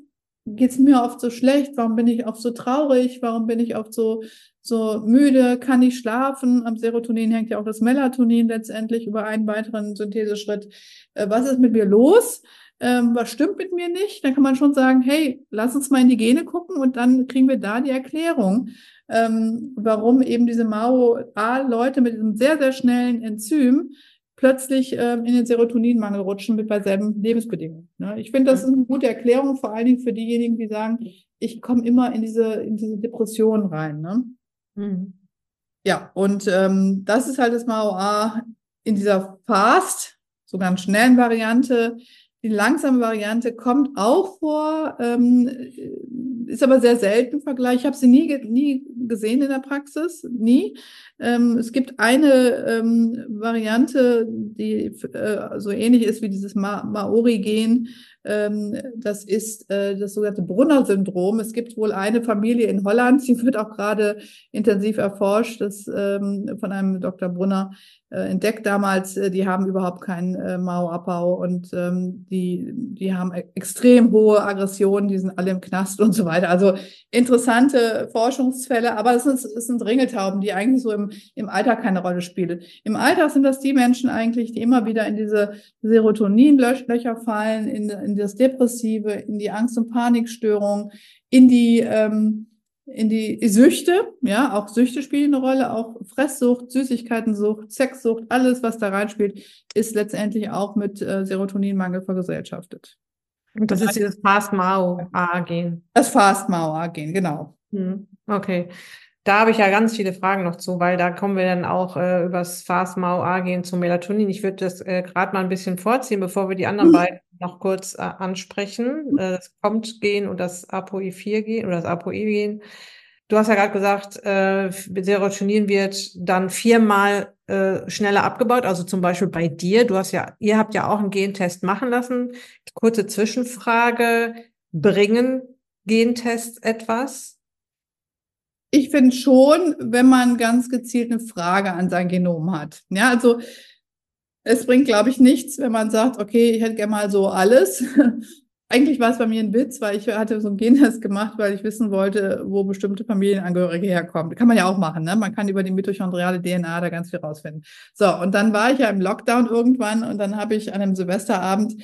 Speaker 2: geht es mir oft so schlecht? Warum bin ich oft so traurig? Warum bin ich oft so, so müde? Kann ich schlafen? Am Serotonin hängt ja auch das Melatonin letztendlich über einen weiteren Syntheseschritt. Äh, was ist mit mir los? Ähm, was stimmt mit mir nicht? Dann kann man schon sagen, hey, lass uns mal in die Gene gucken und dann kriegen wir da die Erklärung, ähm, warum eben diese MAO-A-Leute mit diesem sehr, sehr schnellen Enzym plötzlich ähm, in den Serotoninmangel rutschen mit bei selben Lebensbedingungen. Ne? Ich finde, das ist eine gute Erklärung, vor allen Dingen für diejenigen, die sagen, ich komme immer in diese, in diese Depression rein. Ne? Mhm. Ja, und ähm, das ist halt das MAOA in dieser Fast, so ganz schnellen Variante. Die langsame Variante kommt auch vor, ähm, ist aber sehr selten im Vergleich. Ich habe sie nie, nie gesehen in der Praxis, nie. Ähm, es gibt eine ähm, Variante, die äh, so ähnlich ist wie dieses Ma Maori-Gen. Ähm, das ist äh, das sogenannte Brunner-Syndrom. Es gibt wohl eine Familie in Holland, die wird auch gerade intensiv erforscht, das ähm, von einem Dr. Brunner äh, entdeckt damals, äh, die haben überhaupt keinen äh, Mao-Abbau und ähm, die, die haben e-, extrem hohe Aggressionen, die sind alle im Knast und so weiter. Also interessante Forschungsfälle, aber es sind, es sind Ringeltauben, die eigentlich so im, im Alltag keine Rolle spielen. Im Alltag sind das die Menschen eigentlich, die immer wieder in diese Serotoninlöcher fallen, in, in das Depressive, in die Angst- und Panikstörung, in die ähm, in die Süchte, ja, auch Süchte spielen eine Rolle, auch Fresssucht, Süßigkeitensucht, Sexsucht, alles, was da reinspielt, ist letztendlich auch mit äh, Serotoninmangel vergesellschaftet.
Speaker 1: Und das, das ist dieses Fast-Mao-A-Gen.
Speaker 2: Das Fast-Mao-A-Gen, genau.
Speaker 1: Hm, okay. Da habe ich ja ganz viele Fragen noch zu, weil da kommen wir dann auch äh, übers Fast-Mao-A-Gen zum Melatonin. Ich würde das äh, gerade mal ein bisschen vorziehen, bevor wir die anderen mhm. beiden noch kurz äh, ansprechen. Äh, das Kommt-Gen und das ApoE4-Gen oder das ApoE-Gen. Du hast ja gerade gesagt, äh, Serotonin wird dann viermal äh, schneller abgebaut. Also zum Beispiel bei dir. Du hast ja, ihr habt ja auch einen Gentest machen lassen. Kurze Zwischenfrage: Bringen Gentests etwas?
Speaker 2: Ich finde schon, wenn man ganz gezielt eine Frage an sein Genom hat. Ja, also es bringt, glaube ich, nichts, wenn man sagt, okay, ich hätte gerne mal so alles. Eigentlich war es bei mir ein Witz, weil ich hatte so einen Gentest gemacht, weil ich wissen wollte, wo bestimmte Familienangehörige herkommen. Kann man ja auch machen, ne? Man kann über die mitochondriale DNA da ganz viel rausfinden. So, und dann war ich ja im Lockdown irgendwann und dann habe ich an einem Silvesterabend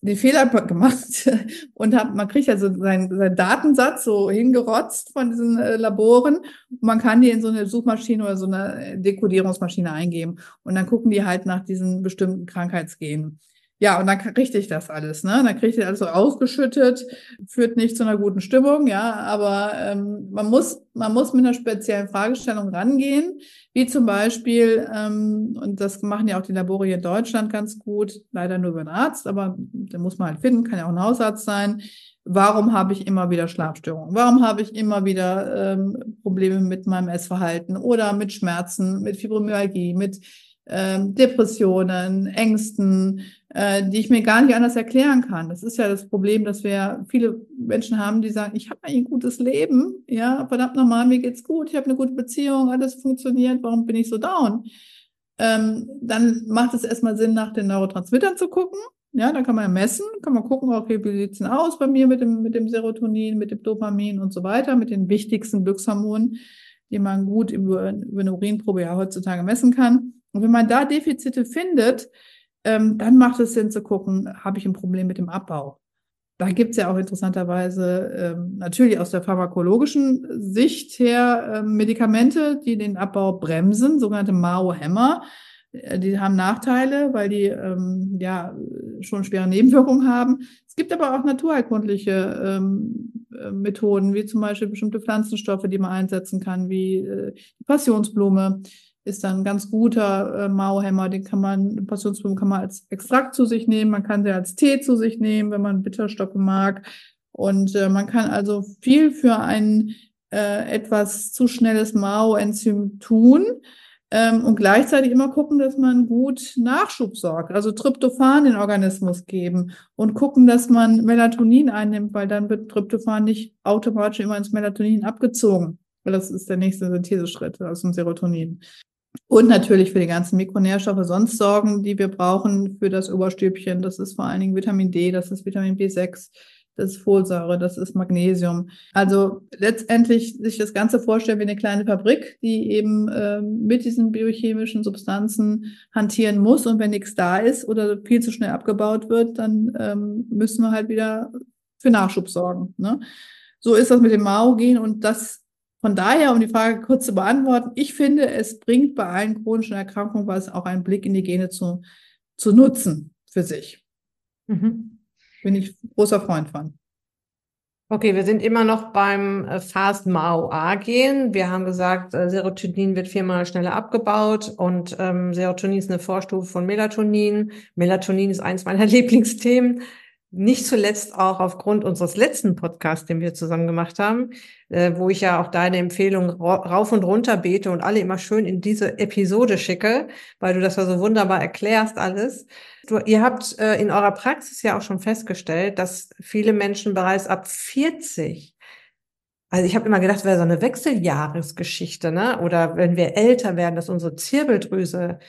Speaker 2: den Fehler gemacht und hab, man kriegt ja so seinen, seinen Datensatz so hingerotzt von diesen äh, Laboren. Und man kann die in so eine Suchmaschine oder so eine Dekodierungsmaschine eingeben und dann gucken die halt nach diesen bestimmten Krankheitsgenen. Ja, und dann kriegte ich das alles, ne? Dann kriegte ich alles so ausgeschüttet, führt nicht zu einer guten Stimmung, ja, aber ähm, man muss, man muss mit einer speziellen Fragestellung rangehen, wie zum Beispiel, ähm, und das machen ja auch die Labore hier in Deutschland ganz gut, leider nur über einen Arzt, aber den muss man halt finden, kann ja auch ein Hausarzt sein. Warum habe ich immer wieder Schlafstörungen? Warum habe ich immer wieder ähm, Probleme mit meinem Essverhalten oder mit Schmerzen, mit Fibromyalgie, mit Depressionen, Ängsten, äh, die ich mir gar nicht anders erklären kann. Das ist ja das Problem, dass wir viele Menschen haben, die sagen, ich habe ein gutes Leben, ja, verdammt nochmal, mir geht's gut, ich habe eine gute Beziehung, alles funktioniert, warum bin ich so down? Ähm, dann macht es erstmal Sinn, nach den Neurotransmittern zu gucken. Ja, da kann man ja messen, kann man gucken, okay, wie sieht's denn aus bei mir mit dem, mit dem Serotonin, mit dem Dopamin und so weiter, mit den wichtigsten Glückshormonen, die man gut über, über eine Urinprobe ja heutzutage messen kann. Und wenn man da Defizite findet, ähm, dann macht es Sinn zu gucken, habe ich ein Problem mit dem Abbau. Da gibt es ja auch interessanterweise ähm, natürlich aus der pharmakologischen Sicht her äh, Medikamente, die den Abbau bremsen, sogenannte Mao-Hämmer. Äh, die haben Nachteile, weil die ähm, ja schon schwere Nebenwirkungen haben. Es gibt aber auch naturheilkundliche ähm, äh, Methoden, wie zum Beispiel bestimmte Pflanzenstoffe, die man einsetzen kann, wie äh, die Passionsblume ist dann ein ganz guter äh, Mauhämmer. Den kann man, Passionsblumen kann man als Extrakt zu sich nehmen. Man kann sie als Tee zu sich nehmen, wenn man Bitterstoffe mag. Und äh, man kann also viel für ein äh, etwas zu schnelles Mao-Enzym tun. Ähm, und gleichzeitig immer gucken, dass man gut Nachschub sorgt, also Tryptophan in den Organismus geben und gucken, dass man Melatonin einnimmt, weil dann wird Tryptophan nicht automatisch immer ins Melatonin abgezogen, weil das ist der nächste Syntheseschritt aus dem Serotonin. Und natürlich für die ganzen Mikronährstoffe sonst sorgen, die wir brauchen für das Oberstübchen. Das ist vor allen Dingen Vitamin D, das ist Vitamin B6, das ist Folsäure, das ist Magnesium. Also letztendlich sich das Ganze vorstellen wie eine kleine Fabrik, die eben äh, mit diesen biochemischen Substanzen hantieren muss. Und wenn nichts da ist oder viel zu schnell abgebaut wird, dann ähm, müssen wir halt wieder für Nachschub sorgen. Ne? So ist das mit dem Mao-Gen und das von daher, um die Frage kurz zu beantworten, ich finde, es bringt bei allen chronischen Erkrankungen was, auch einen Blick in die Gene zu, zu nutzen für sich. Mhm. Bin ich großer Freund von.
Speaker 1: Okay, wir sind immer noch beim äh, Fast MAO-A gehen. Wir haben gesagt, äh, Serotonin wird viermal schneller abgebaut und ähm, Serotonin ist eine Vorstufe von Melatonin. Melatonin ist eins meiner Lieblingsthemen. Nicht zuletzt auch aufgrund unseres letzten Podcasts, den wir zusammen gemacht haben, äh, wo ich ja auch deine Empfehlung rauf und runter bete und alle immer schön in diese Episode schicke, weil du das ja so wunderbar erklärst alles. Du, ihr habt äh, in eurer Praxis ja auch schon festgestellt, dass viele Menschen bereits ab 40 also ich habe immer gedacht, wäre so eine Wechseljahresgeschichte, ne? Oder wenn wir älter werden, dass unsere Zirbeldrüse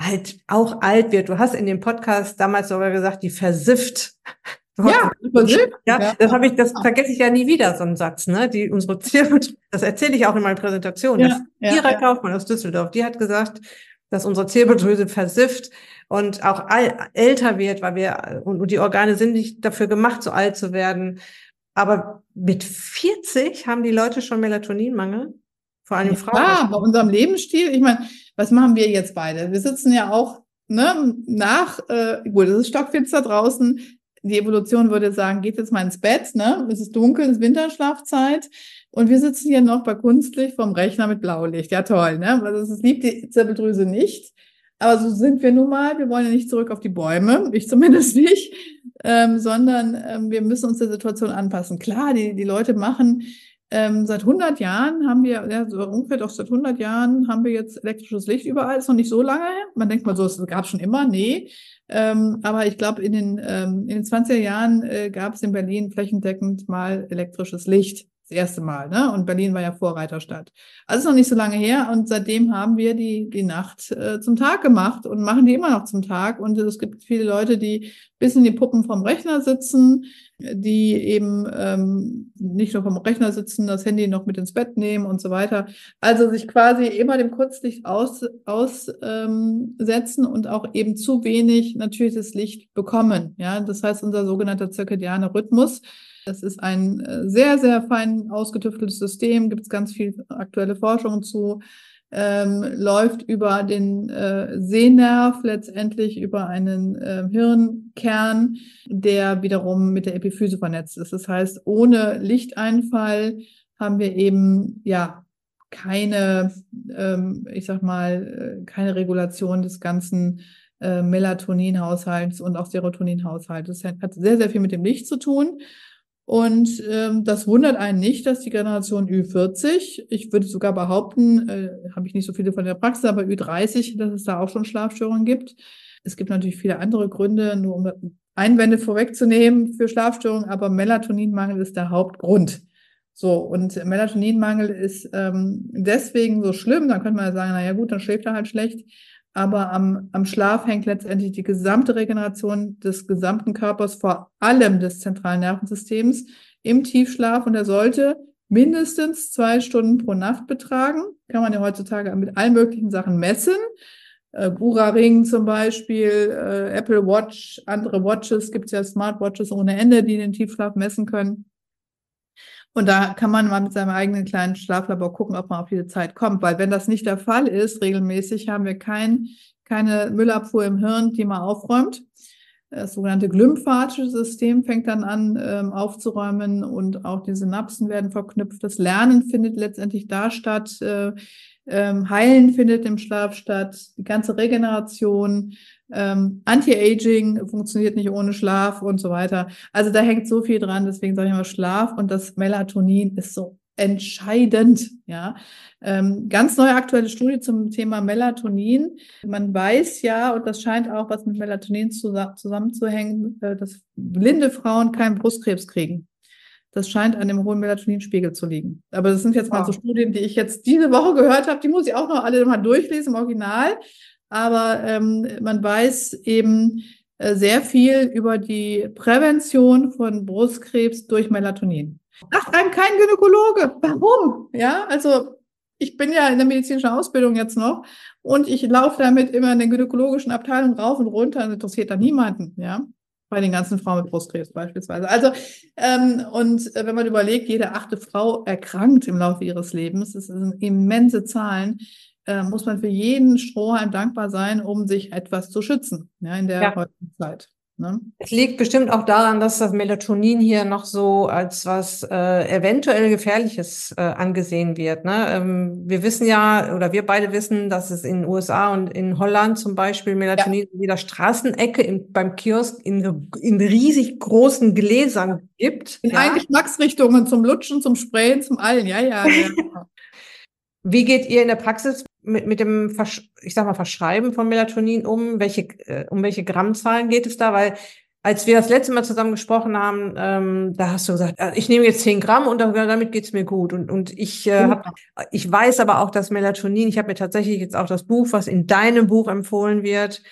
Speaker 1: halt auch alt wird. Du hast in dem Podcast damals sogar gesagt, die versifft.
Speaker 2: Ja,
Speaker 1: versifft. Ja, ja, das habe ich, das vergesse ich ja nie wieder, so einen Satz, ne? Die unsere Zirbeldrüse, das erzähle ich auch in meiner Präsentation. Ja, ja, Ira ja. Kaufmann aus Düsseldorf, die hat gesagt, dass unsere Zirbeldrüse versifft und auch all, älter wird, weil wir, und, und die Organe sind nicht dafür gemacht, so alt zu werden. Aber mit 40 haben die Leute schon Melatoninmangel. Vor allem Frauen.
Speaker 2: Ja, bei unserem Lebensstil. Ich meine, was machen wir jetzt beide? Wir sitzen ja auch ne, nach, äh, gut, es ist stockfinster draußen. Die Evolution würde sagen, geht jetzt mal ins Bett, ne? Es ist dunkel, es ist Winterschlafzeit. Und wir sitzen hier noch bei Kunstlicht vom Rechner mit Blaulicht. Ja, toll, ne? Weil das liebt die Zirbeldrüse nicht. Aber so sind wir nun mal. Wir wollen ja nicht zurück auf die Bäume, ich zumindest nicht, ähm, sondern ähm, wir müssen uns der Situation anpassen. Klar, die, die Leute machen ähm, seit 100 Jahren haben wir, ja, so ungefähr doch seit 100 Jahren haben wir jetzt elektrisches Licht überall. Ist noch nicht so lange her. Man denkt mal so, es gab schon immer. Nee. Ähm, aber ich glaube, in den, ähm, in den 20er Jahren äh, gab es in Berlin flächendeckend mal elektrisches Licht das erste Mal, ne? Und Berlin war ja Vorreiterstadt. Also ist noch nicht so lange her und seitdem haben wir die, die Nacht äh, zum Tag gemacht und machen die immer noch zum Tag. Und es gibt viele Leute, die bis in die Puppen vom Rechner sitzen, die eben ähm, nicht nur vom Rechner sitzen, das Handy noch mit ins Bett nehmen und so weiter. Also sich quasi immer dem Kurzlicht aussetzen aus, ähm, setzen und auch eben zu wenig natürliches Licht bekommen. Ja, das heißt, unser sogenannter zirkadianer Rhythmus das ist ein äh, sehr, sehr fein ausgetüfteltes System, gibt es ganz viel aktuelle Forschung zu, ähm, läuft über den äh, Sehnerv, letztendlich über einen äh, Hirnkern, der wiederum mit der Epiphyse vernetzt ist. Das heißt, ohne Lichteinfall haben wir eben ja keine, ähm, ich sag mal, äh, keine Regulation des ganzen äh, Melatoninhaushalts und auch Serotoninhaushalts. Das hat sehr, sehr viel mit dem Licht zu tun. Und ähm, das wundert einen nicht, dass die Generation Ü40, ich würde sogar behaupten, äh, habe ich nicht so viele von der Praxis, aber Ü30, dass es da auch schon Schlafstörungen gibt. Es gibt natürlich viele andere Gründe, nur um Einwände vorwegzunehmen für Schlafstörungen, aber Melatoninmangel ist der Hauptgrund. So, und Melatoninmangel ist ähm, deswegen so schlimm, dann könnte man ja sagen, naja gut, dann schläft er halt schlecht aber am, am Schlaf hängt letztendlich die gesamte Regeneration des gesamten Körpers, vor allem des zentralen Nervensystems, im Tiefschlaf und er sollte mindestens zwei Stunden pro Nacht betragen. Kann man ja heutzutage mit allen möglichen Sachen messen. Äh, Gura Ring zum Beispiel, äh, Apple Watch, andere Watches, gibt es ja Smartwatches ohne Ende, die den Tiefschlaf messen können. Und da kann man mal mit seinem eigenen kleinen Schlaflabor gucken, ob man auf diese Zeit kommt. Weil wenn das nicht der Fall ist, regelmäßig haben wir kein, keine Müllabfuhr im Hirn, die man aufräumt. Das sogenannte glymphatische System fängt dann an ähm, aufzuräumen und auch die Synapsen werden verknüpft. Das Lernen findet letztendlich da statt. Äh, ähm, Heilen findet im Schlaf statt. Die ganze Regeneration, ähm, Anti-Aging funktioniert nicht ohne Schlaf und so weiter. Also da hängt so viel dran. Deswegen sage ich mal Schlaf und das Melatonin ist so entscheidend. Ja, ähm, ganz neue aktuelle Studie zum Thema Melatonin. Man weiß ja, und das scheint auch was mit Melatonin zusammenzuhängen, äh, dass blinde Frauen keinen Brustkrebs kriegen. Das scheint an dem hohen Melatoninspiegel zu liegen. Aber das sind jetzt wow. mal so Studien, die ich jetzt diese Woche gehört habe. Die muss ich auch noch alle mal durchlesen im Original. Aber ähm, man weiß eben, äh, sehr viel über die Prävention von Brustkrebs durch Melatonin. Sagt einem kein Gynäkologe. Warum? Ja, also ich bin ja in der medizinischen Ausbildung jetzt noch und ich laufe damit immer in den gynäkologischen Abteilungen rauf und runter und interessiert da niemanden, ja. Bei den ganzen Frauen mit Brustkrebs beispielsweise. Also, ähm, und äh, wenn man überlegt, jede achte Frau erkrankt im Laufe ihres Lebens, das sind immense Zahlen, äh, muss man für jeden Strohhalm dankbar sein, um sich etwas zu schützen, ja, in der ja. heutigen Zeit.
Speaker 1: Ne? Es liegt bestimmt auch daran, dass das Melatonin hier noch so als was äh, eventuell Gefährliches äh, angesehen wird. Ne? Ähm, wir wissen ja, oder wir beide wissen, dass es in den USA und in Holland zum Beispiel Melatonin ja. in jeder Straßenecke im, beim Kiosk in, in riesig großen Gläsern gibt.
Speaker 2: In ja? allen Geschmacksrichtungen, zum Lutschen, zum Sprayen, zum allen. Ja, ja. ja.
Speaker 1: Wie geht ihr in der Praxis mit, mit dem, Versch ich sag mal, Verschreiben von Melatonin um? Welche, äh, um welche Grammzahlen geht es da? Weil als wir das letzte Mal zusammen gesprochen haben, ähm, da hast du gesagt, äh, ich nehme jetzt 10 Gramm und damit geht's mir gut. Und, und ich, äh, hab, ich weiß aber auch, dass Melatonin, ich habe mir tatsächlich jetzt auch das Buch, was in deinem Buch empfohlen wird,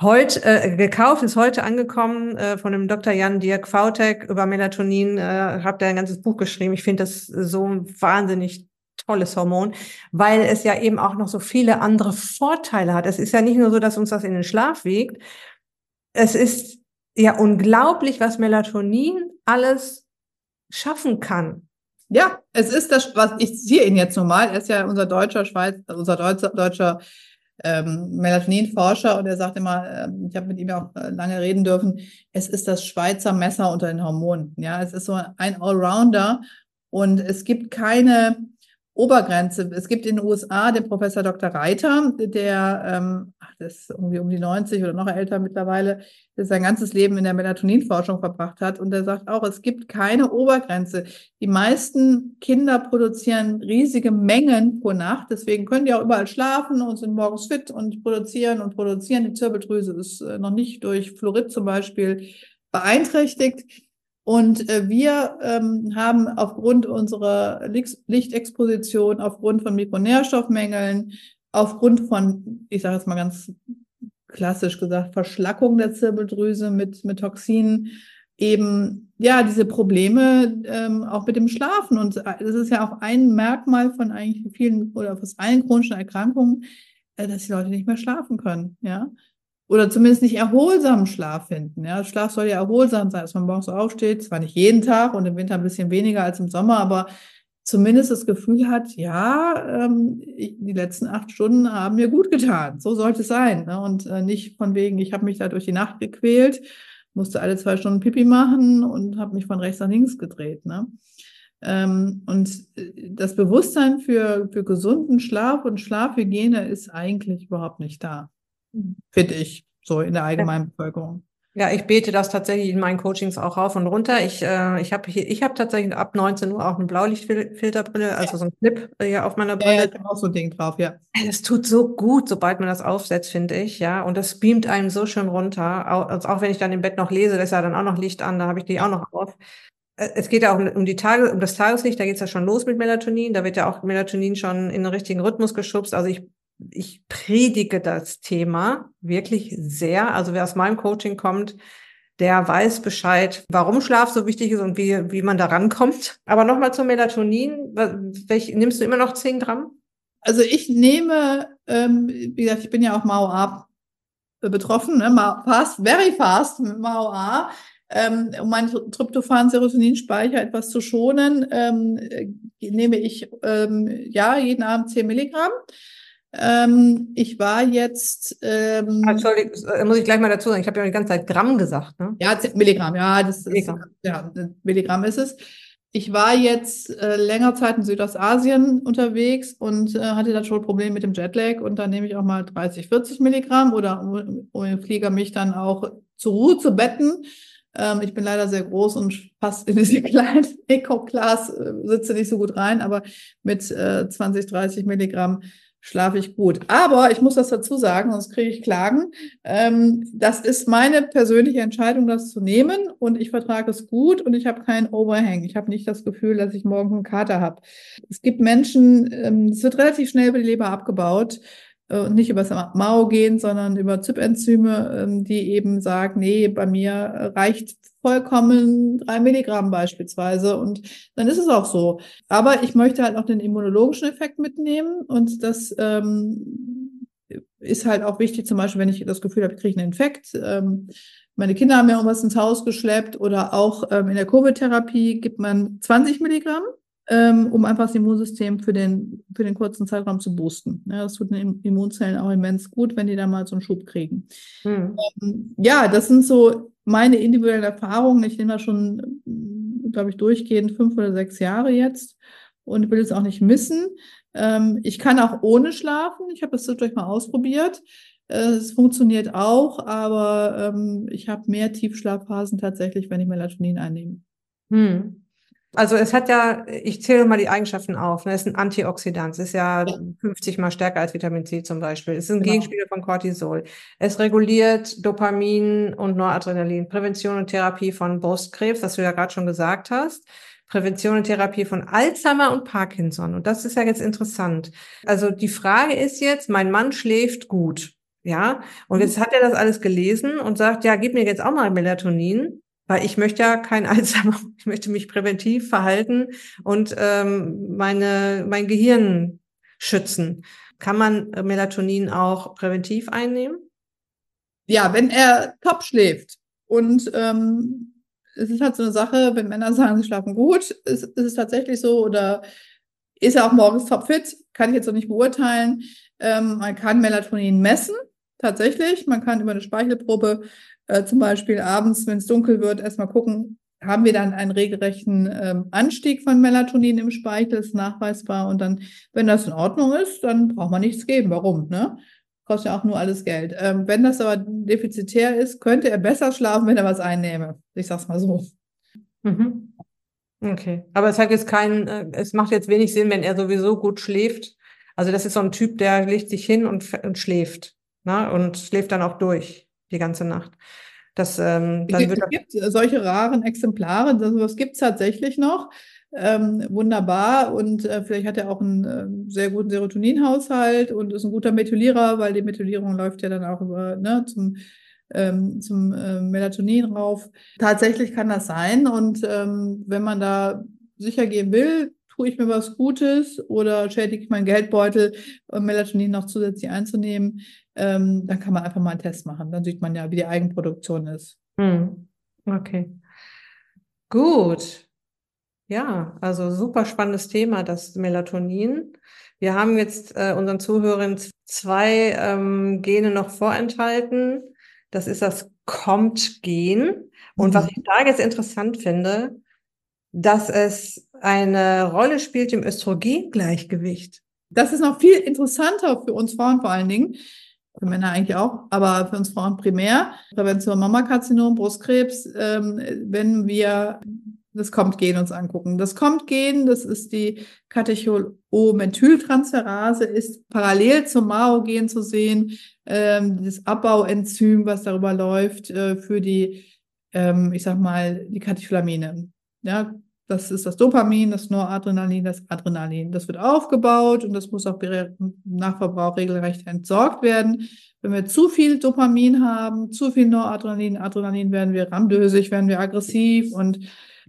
Speaker 1: heute äh, gekauft, ist heute angekommen äh, von dem Dr. Jan Dirk Vautek über Melatonin, äh, habt ihr ein ganzes Buch geschrieben. Ich finde das so wahnsinnig tolles Hormon, weil es ja eben auch noch so viele andere Vorteile hat. Es ist ja nicht nur so, dass uns das in den Schlaf wiegt. Es ist ja unglaublich, was Melatonin alles schaffen kann.
Speaker 2: Ja, es ist das, was ich sehe ihn jetzt nun mal. Er ist ja unser deutscher Schweiz, unser deutscher, deutscher ähm, Melatonin-Forscher und er sagt immer, äh, ich habe mit ihm auch äh, lange reden dürfen, es ist das Schweizer Messer unter den Hormonen. Ja, es ist so ein Allrounder und es gibt keine Obergrenze. Es gibt in den USA den Professor Dr. Reiter, der, ähm, ach, das ist irgendwie um die 90 oder noch älter mittlerweile, der sein ganzes Leben in der Melatoninforschung verbracht hat. Und der sagt auch, es gibt keine Obergrenze. Die meisten Kinder produzieren riesige Mengen pro Nacht. Deswegen können die auch überall schlafen und sind morgens fit und produzieren und produzieren. Die Zirbeldrüse ist äh, noch nicht durch Fluorid zum Beispiel beeinträchtigt. Und äh, wir ähm, haben aufgrund unserer Lichtexposition, aufgrund von Mikronährstoffmängeln, aufgrund von, ich sage jetzt mal ganz klassisch gesagt, Verschlackung der Zirbeldrüse mit, mit Toxinen, eben ja diese Probleme ähm, auch mit dem Schlafen. Und das ist ja auch ein Merkmal von eigentlich vielen oder fast allen chronischen Erkrankungen, äh, dass die Leute nicht mehr schlafen können. Ja, oder zumindest nicht erholsamen Schlaf finden. Ja, Schlaf soll ja erholsam sein, dass man morgens aufsteht, zwar nicht jeden Tag und im Winter ein bisschen weniger als im Sommer, aber zumindest das Gefühl hat, ja, ähm, die letzten acht Stunden haben mir gut getan. So sollte es sein. Ne? Und äh, nicht von wegen, ich habe mich da durch die Nacht gequält, musste alle zwei Stunden Pipi machen und habe mich von rechts nach links gedreht. Ne? Ähm, und äh, das Bewusstsein für, für gesunden Schlaf und Schlafhygiene ist eigentlich überhaupt nicht da finde ich, so in der allgemeinen Bevölkerung.
Speaker 1: Ja, ich bete das tatsächlich in meinen Coachings auch rauf und runter. Ich, äh, ich habe hier, ich habe tatsächlich ab 19 Uhr auch eine Blaulichtfilterbrille, also so ein Clip hier auf meiner Brille. Ja, ich
Speaker 2: habe auch so ein Ding drauf, ja.
Speaker 1: Das tut so gut, sobald man das aufsetzt, finde ich, ja. Und das beamt einem so schön runter. Auch, also auch wenn ich dann im Bett noch lese, da ist ja dann auch noch Licht an, da habe ich die auch noch auf. Äh, es geht ja auch um, die Tage, um das Tageslicht, da geht es ja schon los mit Melatonin. Da wird ja auch Melatonin schon in den richtigen Rhythmus geschubst. Also ich ich predige das Thema wirklich sehr. Also wer aus meinem Coaching kommt, der weiß Bescheid, warum Schlaf so wichtig ist und wie, wie man da rankommt. Aber nochmal zum Melatonin. Welch, nimmst du immer noch 10 Gramm?
Speaker 2: Also ich nehme, ähm, wie gesagt, ich bin ja auch MAO-A betroffen, ne? fast, very fast mit MAO-A. Ähm, um meinen Tryptophan-Serotoninspeicher etwas zu schonen, ähm, nehme ich ähm, ja jeden Abend 10 Milligramm. Ähm, ich war jetzt. Ähm,
Speaker 1: ah, Entschuldigung, äh, muss ich gleich mal dazu sagen. Ich habe ja die ganze Zeit Gramm gesagt. Ne?
Speaker 2: Ja, Milligramm, ja, das Milligramm. ist ja, Milligramm ist es. Ich war jetzt äh, länger Zeit in Südostasien unterwegs und äh, hatte da schon Probleme mit dem Jetlag und dann nehme ich auch mal 30, 40 Milligramm oder um, um den Flieger mich dann auch zur Ruhe zu betten. Ähm, ich bin leider sehr groß und fast in diese kleinen Eco-Class äh, sitze nicht so gut rein, aber mit 20, äh, 30 Milligramm schlafe ich gut. Aber ich muss das dazu sagen, sonst kriege ich Klagen. Ähm, das ist meine persönliche Entscheidung, das zu nehmen und ich vertrage es gut und ich habe keinen Overhang. Ich habe nicht das Gefühl, dass ich morgen einen Kater habe. Es gibt Menschen, ähm, es wird relativ schnell über die Leber abgebaut. Äh, nicht über das MAO gehen, sondern über ZYP-Enzyme, ähm, die eben sagen, nee, bei mir reicht vollkommen drei Milligramm beispielsweise und dann ist es auch so. Aber ich möchte halt auch den immunologischen Effekt mitnehmen und das ähm, ist halt auch wichtig, zum Beispiel, wenn ich das Gefühl habe, ich kriege einen Infekt. Ähm, meine Kinder haben ja irgendwas ins Haus geschleppt oder auch ähm, in der Covid-Therapie gibt man 20 Milligramm ähm, um einfach das Immunsystem für den, für den kurzen Zeitraum zu boosten. Ja, das tut den Immunzellen auch immens gut, wenn die da mal so einen Schub kriegen. Mhm. Ähm, ja, das sind so meine individuellen Erfahrungen. Ich nehme da schon, glaube ich, durchgehend fünf oder sechs Jahre jetzt und will es auch nicht missen. Ähm, ich kann auch ohne schlafen. Ich habe das durch mal ausprobiert. Äh, es funktioniert auch, aber ähm, ich habe mehr Tiefschlafphasen tatsächlich, wenn ich Melatonin einnehme.
Speaker 1: Hm. Also es hat ja, ich zähle mal die Eigenschaften auf. Ne? Es ist ein Antioxidant, es ist ja, ja, 50 mal stärker als Vitamin C zum Beispiel. Es ist ein genau. Gegenspieler von Cortisol. Es reguliert Dopamin und Noradrenalin, Prävention und Therapie von Brustkrebs, was du ja gerade schon gesagt hast. Prävention und Therapie von Alzheimer und Parkinson. Und das ist ja jetzt interessant. Also die Frage ist jetzt, mein Mann schläft gut. Ja, und jetzt mhm. hat er das alles gelesen und sagt, ja, gib mir jetzt auch mal Melatonin. Weil ich möchte ja kein Alzheimer, ich möchte mich präventiv verhalten und ähm, meine, mein Gehirn schützen. Kann man Melatonin auch präventiv einnehmen?
Speaker 2: Ja, wenn er top schläft. Und ähm, es ist halt so eine Sache, wenn Männer sagen, sie schlafen gut, ist, ist es tatsächlich so oder ist er auch morgens topfit? Kann ich jetzt noch nicht beurteilen. Ähm, man kann Melatonin messen, tatsächlich. Man kann über eine Speichelprobe äh, zum Beispiel abends, wenn es dunkel wird, erstmal gucken, haben wir dann einen regelrechten ähm, Anstieg von Melatonin im Speichel, ist nachweisbar. Und dann, wenn das in Ordnung ist, dann braucht man nichts geben. Warum? Ne? Kostet ja auch nur alles Geld. Ähm, wenn das aber defizitär ist, könnte er besser schlafen, wenn er was einnehme. Ich sag's mal so.
Speaker 1: Mhm. Okay. Aber es hat jetzt keinen, äh, es macht jetzt wenig Sinn, wenn er sowieso gut schläft. Also das ist so ein Typ, der legt sich hin und, und schläft. Ne? Und schläft dann auch durch die ganze Nacht. Das, ähm,
Speaker 2: dann es wird gibt solche raren Exemplare, das gibt es tatsächlich noch. Ähm, wunderbar und äh, vielleicht hat er auch einen äh, sehr guten Serotoninhaushalt und ist ein guter Methylierer, weil die Methylierung läuft ja dann auch über ne, zum, ähm, zum äh, Melatonin rauf. Tatsächlich kann das sein und ähm, wenn man da sicher gehen will, tue ich mir was Gutes oder schädige ich meinen Geldbeutel, um Melatonin noch zusätzlich einzunehmen, ähm, dann kann man einfach mal einen Test machen. Dann sieht man ja, wie die Eigenproduktion ist.
Speaker 1: Hm. Okay. Gut. Ja, also super spannendes Thema, das Melatonin. Wir haben jetzt äh, unseren Zuhörern zwei ähm, Gene noch vorenthalten. Das ist das COMT-Gen. Und mhm. was ich da jetzt interessant finde, dass es eine Rolle spielt im Östrogengleichgewicht.
Speaker 2: Das ist noch viel interessanter für uns Frauen vor allen Dingen, für Männer eigentlich auch, aber für uns Frauen primär. Prävention Mammakarzinom, Brustkrebs, ähm, wenn wir das Kommt-Gen uns angucken. Das Kommt-Gen, das ist die Katechol-O-Methyltransferase, ist parallel zum MAO-Gen zu sehen, ähm, das Abbauenzym, was darüber läuft, äh, für die, ähm, ich sag mal, die Katecholamine. Ja, das ist das Dopamin, das Noradrenalin, das Adrenalin. Das wird aufgebaut und das muss auch nach Verbrauch regelrecht entsorgt werden. Wenn wir zu viel Dopamin haben, zu viel Noradrenalin, Adrenalin, werden wir ramdösig, werden wir aggressiv und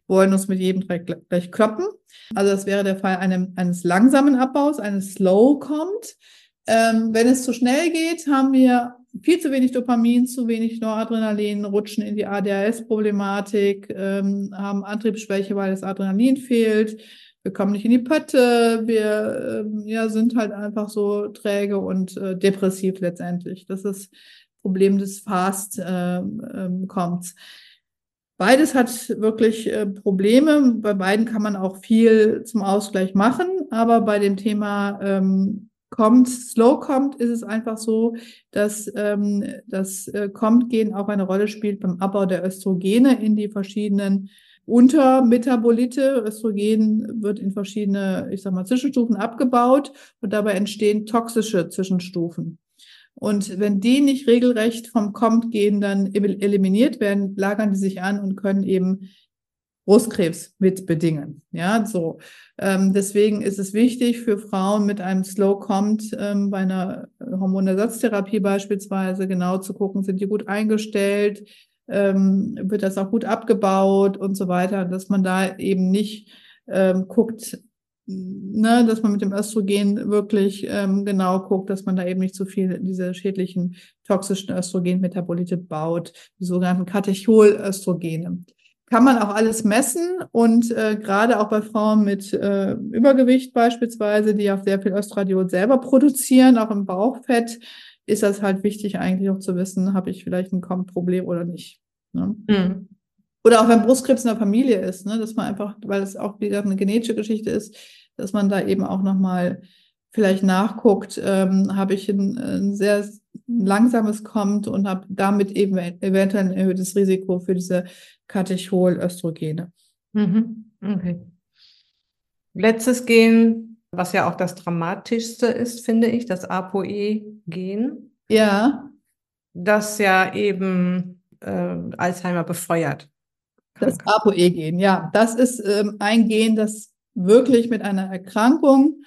Speaker 2: wollen uns mit jedem Dreck gleich kloppen. Also das wäre der Fall einem, eines langsamen Abbaus, eines Slow kommt. Ähm, wenn es zu schnell geht, haben wir viel zu wenig Dopamin, zu wenig Noradrenalin, rutschen in die ADHS-Problematik, ähm, haben Antriebsschwäche, weil das Adrenalin fehlt. Wir kommen nicht in die Pötte, wir ähm, ja, sind halt einfach so träge und äh, depressiv letztendlich. Das ist das Problem des Fast äh, äh, kommt. Beides hat wirklich äh, Probleme. Bei beiden kann man auch viel zum Ausgleich machen, aber bei dem Thema ähm, kommt, slow kommt, ist es einfach so, dass ähm, das äh, Kommt-Gen auch eine Rolle spielt beim Abbau der Östrogene in die verschiedenen Untermetabolite. Östrogen wird in verschiedene, ich sag mal, Zwischenstufen abgebaut und dabei entstehen toxische Zwischenstufen. Und wenn die nicht regelrecht vom Kommt-Gen dann eliminiert werden, lagern die sich an und können eben Brustkrebs mit bedingen. Ja, so. Ähm, deswegen ist es wichtig für Frauen mit einem Slow Compt ähm, bei einer Hormonersatztherapie beispielsweise genau zu gucken, sind die gut eingestellt, ähm, wird das auch gut abgebaut und so weiter, dass man da eben nicht ähm, guckt, ne, dass man mit dem Östrogen wirklich ähm, genau guckt, dass man da eben nicht zu viel diese schädlichen toxischen Östrogenmetabolite baut, die sogenannten Katecholöstrogene. Kann man auch alles messen und äh, gerade auch bei Frauen mit äh, Übergewicht beispielsweise, die auch sehr viel Östradiol selber produzieren, auch im Bauchfett, ist das halt wichtig eigentlich auch zu wissen, habe ich vielleicht ein Problem oder nicht. Ne? Mhm. Oder auch wenn Brustkrebs in der Familie ist, ne, dass man einfach, weil es auch wieder eine genetische Geschichte ist, dass man da eben auch nochmal vielleicht nachguckt, ähm, habe ich ein, ein, sehr langsames kommt und habe damit eben eventuell ein erhöhtes Risiko für diese Katecholöstrogene.
Speaker 1: Mhm. Okay. Letztes Gen, was ja auch das dramatischste ist, finde ich, das ApoE-Gen.
Speaker 2: Ja.
Speaker 1: Das ja eben äh, Alzheimer befeuert.
Speaker 2: Das ApoE-Gen, ja. Das ist ähm, ein Gen, das wirklich mit einer Erkrankung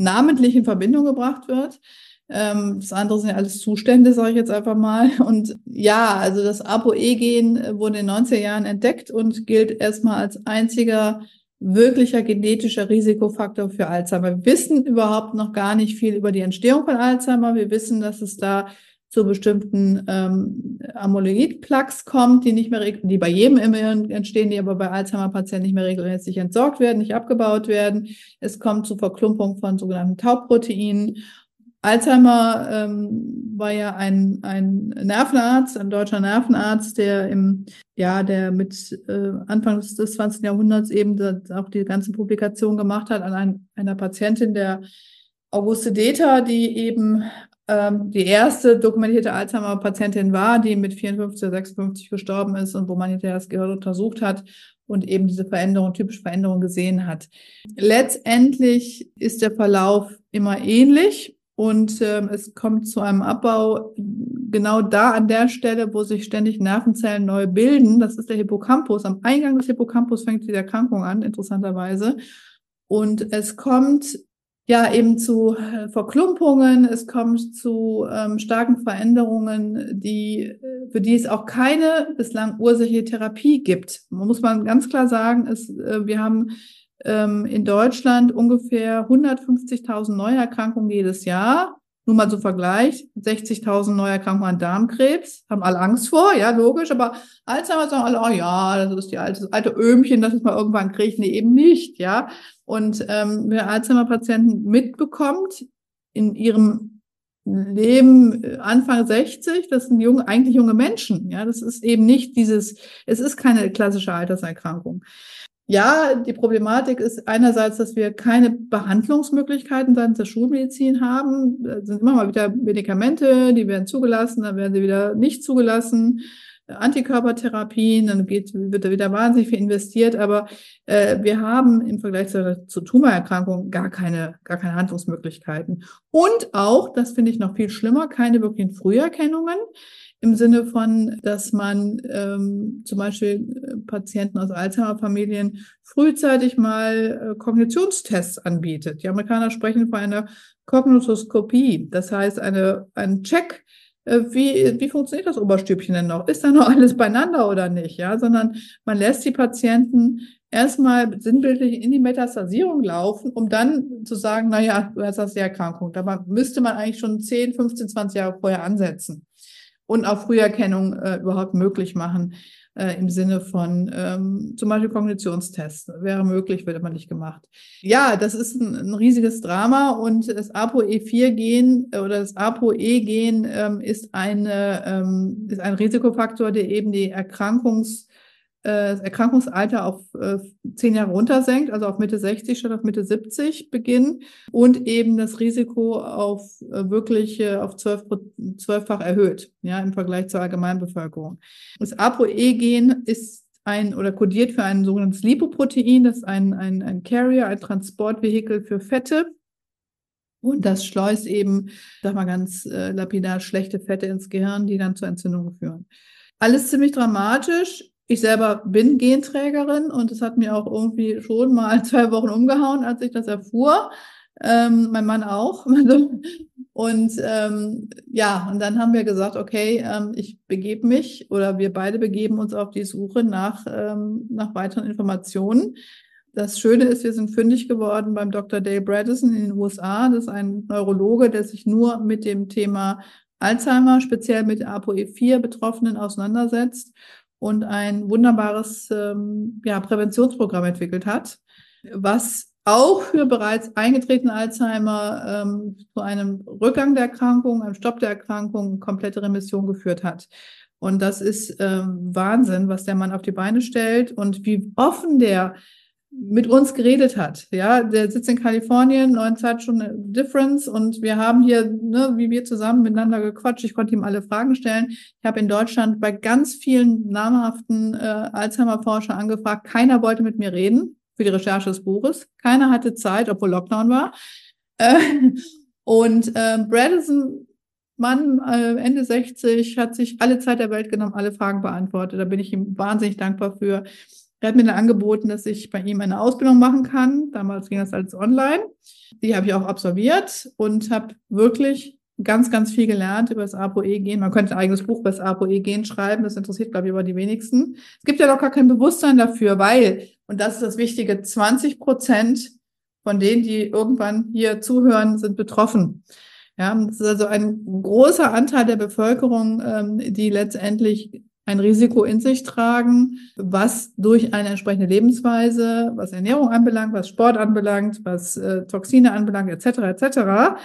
Speaker 2: namentlich in Verbindung gebracht wird. Ähm, das andere sind ja alles Zustände, sage ich jetzt einfach mal. Und ja, also das ApoE-Gen wurde in den 90er Jahren entdeckt und gilt erstmal als einziger wirklicher genetischer Risikofaktor für Alzheimer. Wir wissen überhaupt noch gar nicht viel über die Entstehung von Alzheimer. Wir wissen, dass es da zu bestimmten ähm, Amyloid-Plaques kommt, die nicht mehr, die bei jedem im Hirn entstehen, die aber bei Alzheimer-Patienten nicht mehr regelmäßig entsorgt werden, nicht abgebaut werden. Es kommt zu Verklumpung von sogenannten Taubproteinen. Alzheimer ähm, war ja ein, ein Nervenarzt, ein deutscher Nervenarzt, der im, ja, der mit äh, Anfang des, des 20. Jahrhunderts eben auch die ganzen Publikationen gemacht hat an ein, einer Patientin, der Auguste Deter, die eben ähm, die erste dokumentierte Alzheimer-Patientin war, die mit 54 oder 56 gestorben ist und wo man hinterher das Gehirn untersucht hat und eben diese Veränderung, typische Veränderung gesehen hat. Letztendlich ist der Verlauf immer ähnlich und ähm, es kommt zu einem Abbau genau da an der Stelle, wo sich ständig Nervenzellen neu bilden. Das ist der Hippocampus. Am Eingang des Hippocampus fängt die Erkrankung an, interessanterweise. Und es kommt ja eben zu äh, Verklumpungen, es kommt zu ähm, starken Veränderungen, die, für die es auch keine bislang ursächliche Therapie gibt. Man muss man ganz klar sagen, es, äh, wir haben ähm, in Deutschland ungefähr 150.000 Neuerkrankungen jedes Jahr. Nur mal zum Vergleich, 60.000 Neuerkrankungen an Darmkrebs, haben alle Angst vor, ja, logisch, aber Alzheimer sagen alle, oh ja, das ist die alte, das alte Öhmchen, das es mal irgendwann kriegt, nee, eben nicht, ja. Und ähm, wer Alzheimer-Patienten mitbekommt in ihrem Leben äh, Anfang 60, das sind junge, eigentlich junge Menschen. Ja, das ist eben nicht dieses, es ist keine klassische Alterserkrankung. Ja, die Problematik ist einerseits, dass wir keine Behandlungsmöglichkeiten seitens der Schulmedizin haben. Es sind immer mal wieder Medikamente, die werden zugelassen, dann werden sie wieder nicht zugelassen. Antikörpertherapien, dann geht, wird da wieder wahnsinnig viel investiert, aber äh, wir haben im Vergleich zu, zu Tumorerkrankungen gar keine, gar keine Handlungsmöglichkeiten. Und auch, das finde ich noch viel schlimmer, keine wirklichen Früherkennungen im Sinne von, dass man ähm, zum Beispiel äh, Patienten aus Alzheimer-Familien frühzeitig mal äh, Kognitionstests anbietet. Die Amerikaner sprechen von einer Kognitoskopie, das heißt eine, ein Check, äh, wie, wie funktioniert das Oberstübchen denn noch? Ist da noch alles beieinander oder nicht? Ja, sondern man lässt die Patienten erstmal sinnbildlich in die Metastasierung laufen, um dann zu sagen, na ja, du hast das die Erkrankung. Da müsste man eigentlich schon 10, 15, 20 Jahre vorher ansetzen und auch Früherkennung äh, überhaupt möglich machen äh, im Sinne von ähm, zum Beispiel Kognitionstests. Wäre möglich, wird aber nicht gemacht. Ja, das ist ein, ein riesiges Drama und das ApoE4-Gen äh, oder das ApoE-Gen ähm, ist, eine, ähm, ist ein Risikofaktor, der eben die Erkrankungs- das Erkrankungsalter auf äh, zehn Jahre runtersenkt, also auf Mitte 60 statt auf Mitte 70 beginnen und eben das Risiko auf äh, wirklich auf zwölf, zwölffach erhöht, ja, im Vergleich zur Allgemeinbevölkerung. Das ApoE-Gen ist ein oder kodiert für ein sogenanntes Lipoprotein, das ist ein, ein, ein Carrier, ein Transportvehikel für Fette. Und das schleust eben, sag mal ganz äh, lapidar, schlechte Fette ins Gehirn, die dann zur Entzündung führen. Alles ziemlich dramatisch ich selber bin Genträgerin und es hat mir auch irgendwie schon mal zwei Wochen umgehauen, als ich das erfuhr. Ähm, mein Mann auch. und ähm, ja, und dann haben wir gesagt, okay, ähm, ich begebe mich oder wir beide begeben uns auf die Suche nach, ähm, nach weiteren Informationen. Das Schöne ist, wir sind fündig geworden beim Dr. Dale Bredesen in den USA. Das ist ein Neurologe, der sich nur mit dem Thema Alzheimer, speziell mit ApoE4-Betroffenen auseinandersetzt und ein wunderbares ähm, ja, Präventionsprogramm entwickelt hat, was auch für bereits eingetretene Alzheimer ähm, zu einem Rückgang der Erkrankung, einem Stopp der Erkrankung, komplette Remission geführt hat. Und das ist ähm, Wahnsinn, was der Mann auf die Beine stellt und wie offen der mit uns geredet hat. Ja, der sitzt in Kalifornien, neun Zeitstunden Difference und wir haben hier, ne, wie wir zusammen miteinander gequatscht. Ich konnte ihm alle Fragen stellen. Ich habe in Deutschland bei ganz vielen namhaften äh, Alzheimer-Forscher angefragt. Keiner wollte mit mir reden für die Recherche des Buches. Keiner hatte Zeit, obwohl Lockdown war. Äh, und äh, Bradison Mann, äh, Ende 60, hat sich alle Zeit der Welt genommen, alle Fragen beantwortet. Da bin ich ihm wahnsinnig dankbar für. Er hat mir dann angeboten, dass ich bei ihm eine Ausbildung machen kann. Damals ging das alles online. Die habe ich auch absolviert und habe wirklich ganz, ganz viel gelernt über das ApoE-Gen. Man könnte ein eigenes Buch über das ApoE-Gen schreiben. Das interessiert, glaube ich, aber die wenigsten. Es gibt ja doch gar kein Bewusstsein dafür, weil, und das ist das Wichtige, 20 Prozent von denen, die irgendwann hier zuhören, sind betroffen. Ja, das ist also ein großer Anteil der Bevölkerung, ähm, die letztendlich ein Risiko in sich tragen, was durch eine entsprechende Lebensweise, was Ernährung anbelangt, was Sport anbelangt, was äh, Toxine anbelangt, etc., etc.,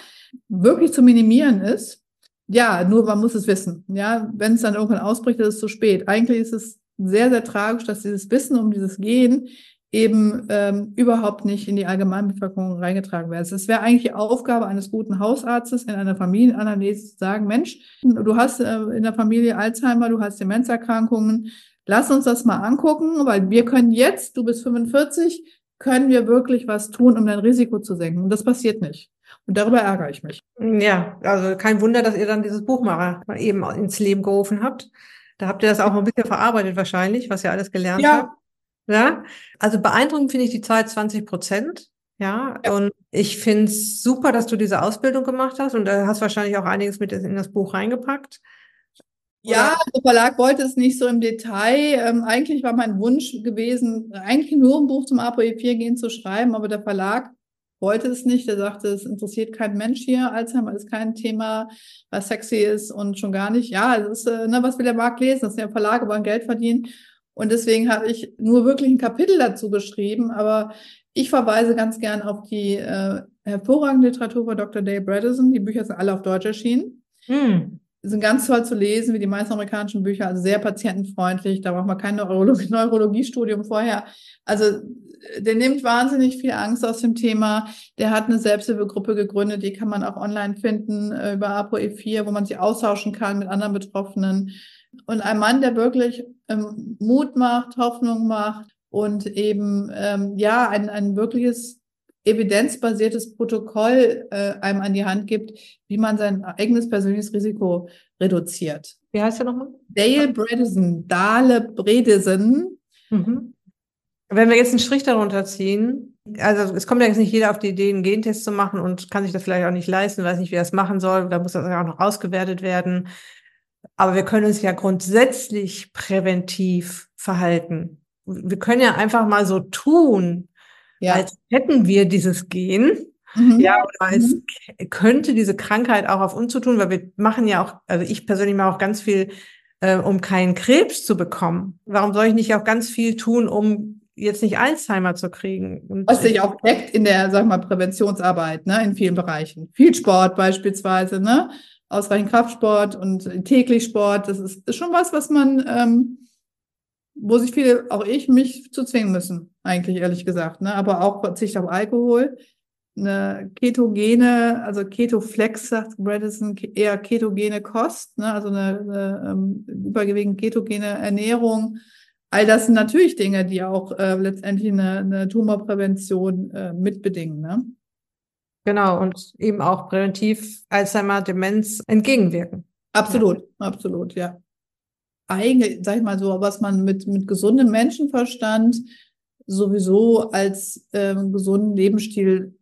Speaker 2: wirklich zu minimieren ist. Ja, nur man muss es wissen. Ja, wenn es dann irgendwann ausbricht, ist es zu spät. Eigentlich ist es sehr, sehr tragisch, dass dieses Wissen um dieses Gen eben ähm, überhaupt nicht in die Allgemeinbevölkerung reingetragen werden. Es wäre eigentlich die Aufgabe eines guten Hausarztes in einer Familienanalyse zu sagen, Mensch, du hast äh, in der Familie Alzheimer, du hast Demenzerkrankungen, lass uns das mal angucken, weil wir können jetzt, du bist 45, können wir wirklich was tun, um dein Risiko zu senken. Und das passiert nicht. Und darüber ärgere ich mich.
Speaker 1: Ja, also kein Wunder, dass ihr dann dieses Buch mal eben ins Leben gerufen habt. Da habt ihr das auch ein bisschen verarbeitet wahrscheinlich, was ihr alles gelernt ja. habt. Ja, also beeindruckend finde ich die Zahl 20 Prozent. Ja, ja, und ich finde es super, dass du diese Ausbildung gemacht hast und da hast wahrscheinlich auch einiges mit in das Buch reingepackt.
Speaker 2: Ja, der Verlag wollte es nicht so im Detail. Ähm, eigentlich war mein Wunsch gewesen, eigentlich nur ein Buch zum ApoE4-Gen zu schreiben, aber der Verlag wollte es nicht. Er sagte, es interessiert kein Mensch hier. Alzheimer ist kein Thema, was sexy ist und schon gar nicht. Ja, es ist, äh, ne, was will der Markt lesen? Das sind ja Verlage, wollen Geld verdienen. Und deswegen habe ich nur wirklich ein Kapitel dazu geschrieben, aber ich verweise ganz gern auf die äh, hervorragende Literatur von Dr. Dale Bredesen. Die Bücher sind alle auf Deutsch erschienen. Hm. Sind ganz toll zu lesen, wie die meisten amerikanischen Bücher, also sehr patientenfreundlich. Da braucht man kein Neurologie Neurologiestudium vorher. Also der nimmt wahnsinnig viel Angst aus dem Thema. Der hat eine Selbsthilfegruppe gegründet, die kann man auch online finden äh, über ApoE4, wo man sich austauschen kann mit anderen Betroffenen. Und ein Mann, der wirklich ähm, Mut macht, Hoffnung macht und eben ähm, ja ein, ein wirkliches evidenzbasiertes Protokoll äh, einem an die Hand gibt, wie man sein eigenes persönliches Risiko reduziert.
Speaker 1: Wie heißt er nochmal?
Speaker 2: Dale Bredesen, Dale Bredesen. Mhm.
Speaker 1: Wenn wir jetzt einen Strich darunter ziehen, also es kommt ja jetzt nicht jeder auf die Idee, einen Gentest zu machen und kann sich das vielleicht auch nicht leisten, weiß nicht, wie er es machen soll, da muss das auch noch ausgewertet werden. Aber wir können uns ja grundsätzlich präventiv verhalten. Wir können ja einfach mal so tun, ja. als hätten wir dieses Gen. Mhm. Ja, oder als mhm. könnte diese Krankheit auch auf uns zu tun, weil wir machen ja auch, also ich persönlich mache auch ganz viel, äh, um keinen Krebs zu bekommen. Warum soll ich nicht auch ganz viel tun, um jetzt nicht Alzheimer zu kriegen?
Speaker 2: Und Was sich auch deckt in der, sag mal, Präventionsarbeit, ne, in vielen Bereichen. Viel Sport beispielsweise, ne? Ausreichend Kraftsport und täglich Sport, das ist, ist schon was, was man, ähm, wo sich viele, auch ich, mich zu zwingen müssen, eigentlich ehrlich gesagt. Ne? Aber auch Verzicht auf Alkohol, eine ketogene, also Ketoflex sagt Bredesen, eher ketogene Kost, ne? also eine, eine ähm, überwiegend ketogene Ernährung. All das sind natürlich Dinge, die auch äh, letztendlich eine, eine Tumorprävention äh, mitbedingen. Ne?
Speaker 1: Genau, und eben auch präventiv Alzheimer, Demenz entgegenwirken.
Speaker 2: Absolut, ja. absolut, ja. eigentlich, sag ich mal so, was man mit, mit gesundem Menschenverstand sowieso als ähm, gesunden Lebensstil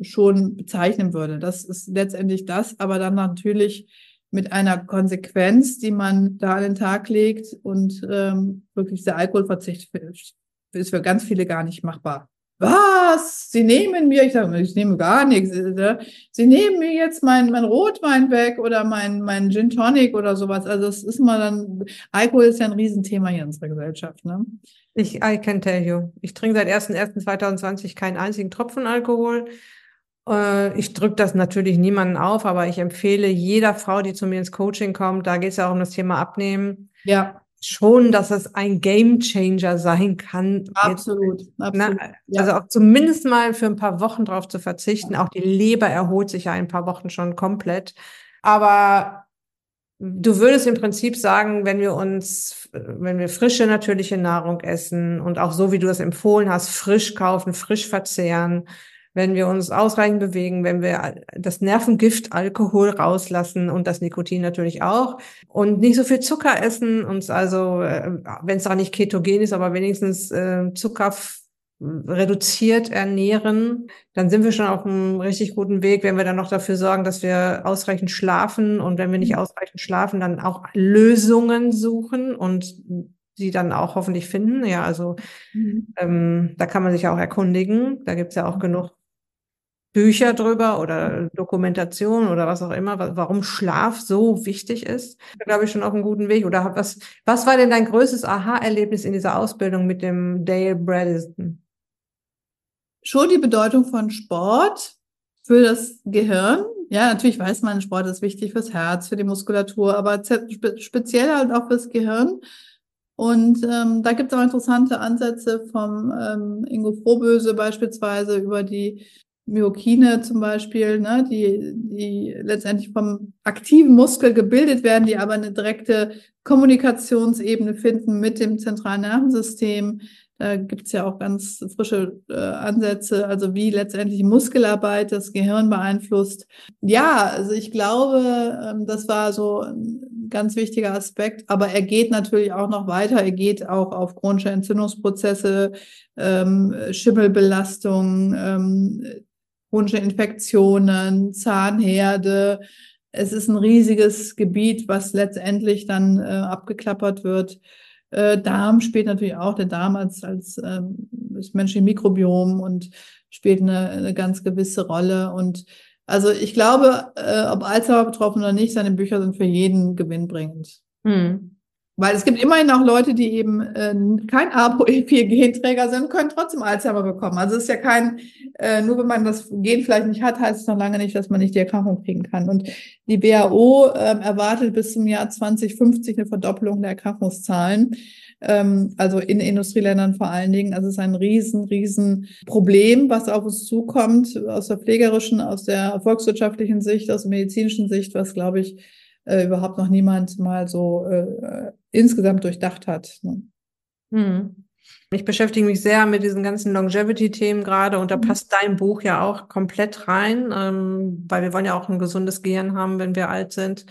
Speaker 2: schon bezeichnen würde. Das ist letztendlich das, aber dann natürlich mit einer Konsequenz, die man da an den Tag legt und ähm, wirklich der Alkoholverzicht ist für ganz viele gar nicht machbar. Was? Sie nehmen mir, ich sage, ich nehme gar nichts. Äh, Sie nehmen mir jetzt mein, mein Rotwein weg oder mein, mein Gin Tonic oder sowas. Also es ist mal dann, Alkohol ist ja ein Riesenthema hier in unserer Gesellschaft. Ne?
Speaker 1: Ich, I can tell you. Ich trinke seit 1.1.2020 keinen einzigen Tropfen Alkohol. Äh, ich drücke das natürlich niemanden auf, aber ich empfehle jeder Frau, die zu mir ins Coaching kommt, da geht es ja auch um das Thema Abnehmen.
Speaker 2: Ja.
Speaker 1: Schon, dass es ein Game Changer sein kann.
Speaker 2: Absolut.
Speaker 1: Jetzt, absolut. Na, ja. Also auch zumindest mal für ein paar Wochen drauf zu verzichten. Auch die Leber erholt sich ja ein paar Wochen schon komplett. Aber du würdest im Prinzip sagen, wenn wir uns, wenn wir frische, natürliche Nahrung essen und auch so, wie du das empfohlen hast, frisch kaufen, frisch verzehren, wenn wir uns ausreichend bewegen, wenn wir das Nervengift Alkohol rauslassen und das Nikotin natürlich auch und nicht so viel Zucker essen, uns also, äh, wenn es auch nicht ketogen ist, aber wenigstens äh, Zucker reduziert ernähren, dann sind wir schon auf einem richtig guten Weg, wenn wir dann noch dafür sorgen, dass wir ausreichend schlafen und wenn wir nicht mhm. ausreichend schlafen, dann auch Lösungen suchen und sie dann auch hoffentlich finden. Ja, also mhm. ähm, da kann man sich auch erkundigen. Da gibt's ja auch mhm. genug Bücher drüber oder Dokumentation oder was auch immer, warum Schlaf so wichtig ist, glaube ich, schon auf einem guten Weg. Oder was, was war denn dein größtes Aha-Erlebnis in dieser Ausbildung mit dem Dale Bredesen?
Speaker 2: Schon die Bedeutung von Sport für das Gehirn. Ja, natürlich weiß man, Sport ist wichtig fürs Herz, für die Muskulatur, aber speziell halt auch fürs Gehirn. Und ähm, da gibt es auch interessante Ansätze vom ähm, Ingo Frohböse beispielsweise über die Myokine zum Beispiel, ne, die, die letztendlich vom aktiven Muskel gebildet werden, die aber eine direkte Kommunikationsebene finden mit dem zentralen Nervensystem. Da gibt's ja auch ganz frische äh, Ansätze, also wie letztendlich Muskelarbeit das Gehirn beeinflusst. Ja, also ich glaube, ähm, das war so ein ganz wichtiger Aspekt, aber er geht natürlich auch noch weiter. Er geht auch auf chronische Entzündungsprozesse, ähm, Schimmelbelastung, ähm, chronische Infektionen, Zahnherde. Es ist ein riesiges Gebiet, was letztendlich dann äh, abgeklappert wird. Äh, Darm spielt natürlich auch, der Darm als, als ähm, das menschliche Mikrobiom und spielt eine, eine ganz gewisse Rolle. Und also ich glaube, äh, ob Alzheimer betroffen oder nicht, seine Bücher sind für jeden gewinnbringend. Hm. Weil es gibt immerhin auch Leute, die eben äh, kein ApoE4-Genträger sind, können trotzdem Alzheimer bekommen. Also es ist ja kein, äh, nur wenn man das Gen vielleicht nicht hat, heißt es noch lange nicht, dass man nicht die Erkrankung kriegen kann. Und die WHO äh, erwartet bis zum Jahr 2050 eine Verdoppelung der Erkrankungszahlen. Ähm, also in Industrieländern vor allen Dingen. Also es ist ein riesen, riesen Problem, was auf uns zukommt, aus der pflegerischen, aus der volkswirtschaftlichen Sicht, aus der medizinischen Sicht, was, glaube ich, äh, überhaupt noch niemand mal so äh, insgesamt durchdacht hat. Ne?
Speaker 1: Hm. Ich beschäftige mich sehr mit diesen ganzen Longevity-Themen gerade und da mhm. passt dein Buch ja auch komplett rein, ähm, weil wir wollen ja auch ein gesundes Gehirn haben, wenn wir alt sind.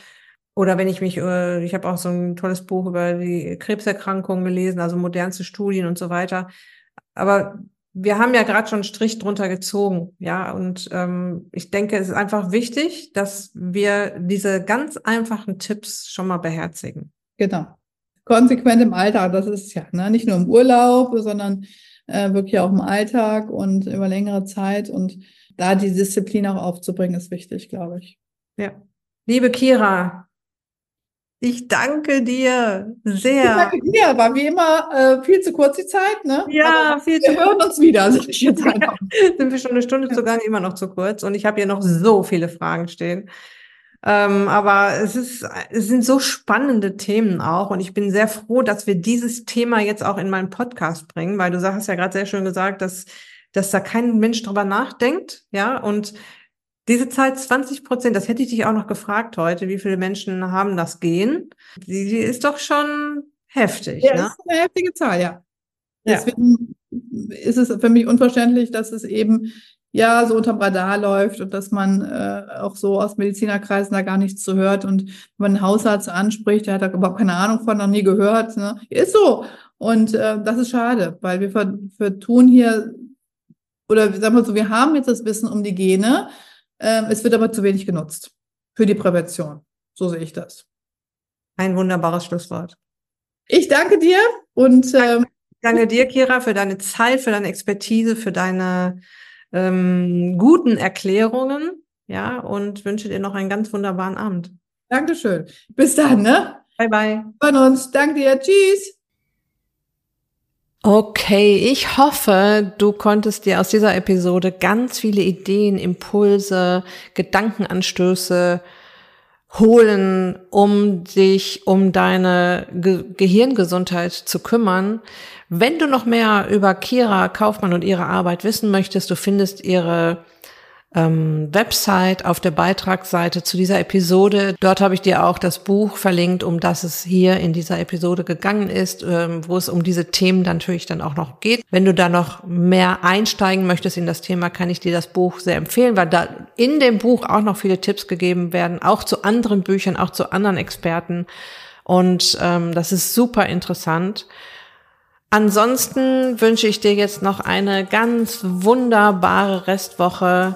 Speaker 1: Oder wenn ich mich, äh, ich habe auch so ein tolles Buch über die Krebserkrankungen gelesen, also modernste Studien und so weiter. Aber wir haben ja gerade schon einen Strich drunter gezogen, ja, und ähm, ich denke, es ist einfach wichtig, dass wir diese ganz einfachen Tipps schon mal beherzigen.
Speaker 2: Genau. Konsequent im Alltag, das ist ja ne? nicht nur im Urlaub, sondern äh, wirklich auch im Alltag und über längere Zeit. Und da die Disziplin auch aufzubringen, ist wichtig, glaube ich.
Speaker 1: Ja. Liebe Kira, ich danke dir sehr. Ich danke
Speaker 2: dir. War wie immer äh, viel zu kurz die Zeit, ne?
Speaker 1: Ja,
Speaker 2: viel zu kurz. Wir hören uns wieder, sag ich jetzt
Speaker 1: einfach. Sind wir schon eine Stunde ja. sogar immer noch zu kurz und ich habe hier noch so viele Fragen stehen. Ähm, aber es ist, es sind so spannende Themen auch und ich bin sehr froh, dass wir dieses Thema jetzt auch in meinen Podcast bringen, weil du hast ja gerade sehr schön gesagt, dass, dass da kein Mensch drüber nachdenkt, ja, und diese Zahl 20 Prozent, das hätte ich dich auch noch gefragt heute, wie viele Menschen haben das Gehen? Die, die ist doch schon heftig.
Speaker 2: Ja, ne? ist eine heftige Zahl, ja. ja. Deswegen ist es für mich unverständlich, dass es eben ja so unterm Radar läuft und dass man äh, auch so aus Medizinerkreisen da gar nichts zu hört. Und wenn man einen Hausarzt anspricht, der hat da überhaupt keine Ahnung von, noch nie gehört. Ne? Ist so. Und äh, das ist schade, weil wir vertun hier, oder sagen wir so, wir haben jetzt das Wissen um die Gene, es wird aber zu wenig genutzt für die Prävention. So sehe ich das.
Speaker 1: Ein wunderbares Schlusswort.
Speaker 2: Ich danke dir und ähm,
Speaker 1: danke dir, Kira, für deine Zeit, für deine Expertise, für deine ähm, guten Erklärungen. Ja, und wünsche dir noch einen ganz wunderbaren Abend.
Speaker 2: Dankeschön. Bis dann, ne?
Speaker 1: Bye, bye.
Speaker 2: Von uns. Danke dir. Tschüss.
Speaker 1: Okay, ich hoffe, du konntest dir aus dieser Episode ganz viele Ideen, Impulse, Gedankenanstöße holen, um dich um deine Ge Gehirngesundheit zu kümmern. Wenn du noch mehr über Kira Kaufmann und ihre Arbeit wissen möchtest, du findest ihre ähm, Website auf der Beitragsseite zu dieser Episode. Dort habe ich dir auch das Buch verlinkt, um das es hier in dieser Episode gegangen ist, ähm, wo es um diese Themen natürlich dann auch noch geht. Wenn du da noch mehr einsteigen möchtest in das Thema, kann ich dir das Buch sehr empfehlen, weil da in dem Buch auch noch viele Tipps gegeben werden, auch zu anderen Büchern, auch zu anderen Experten. Und ähm, das ist super interessant. Ansonsten wünsche ich dir jetzt noch eine ganz wunderbare Restwoche.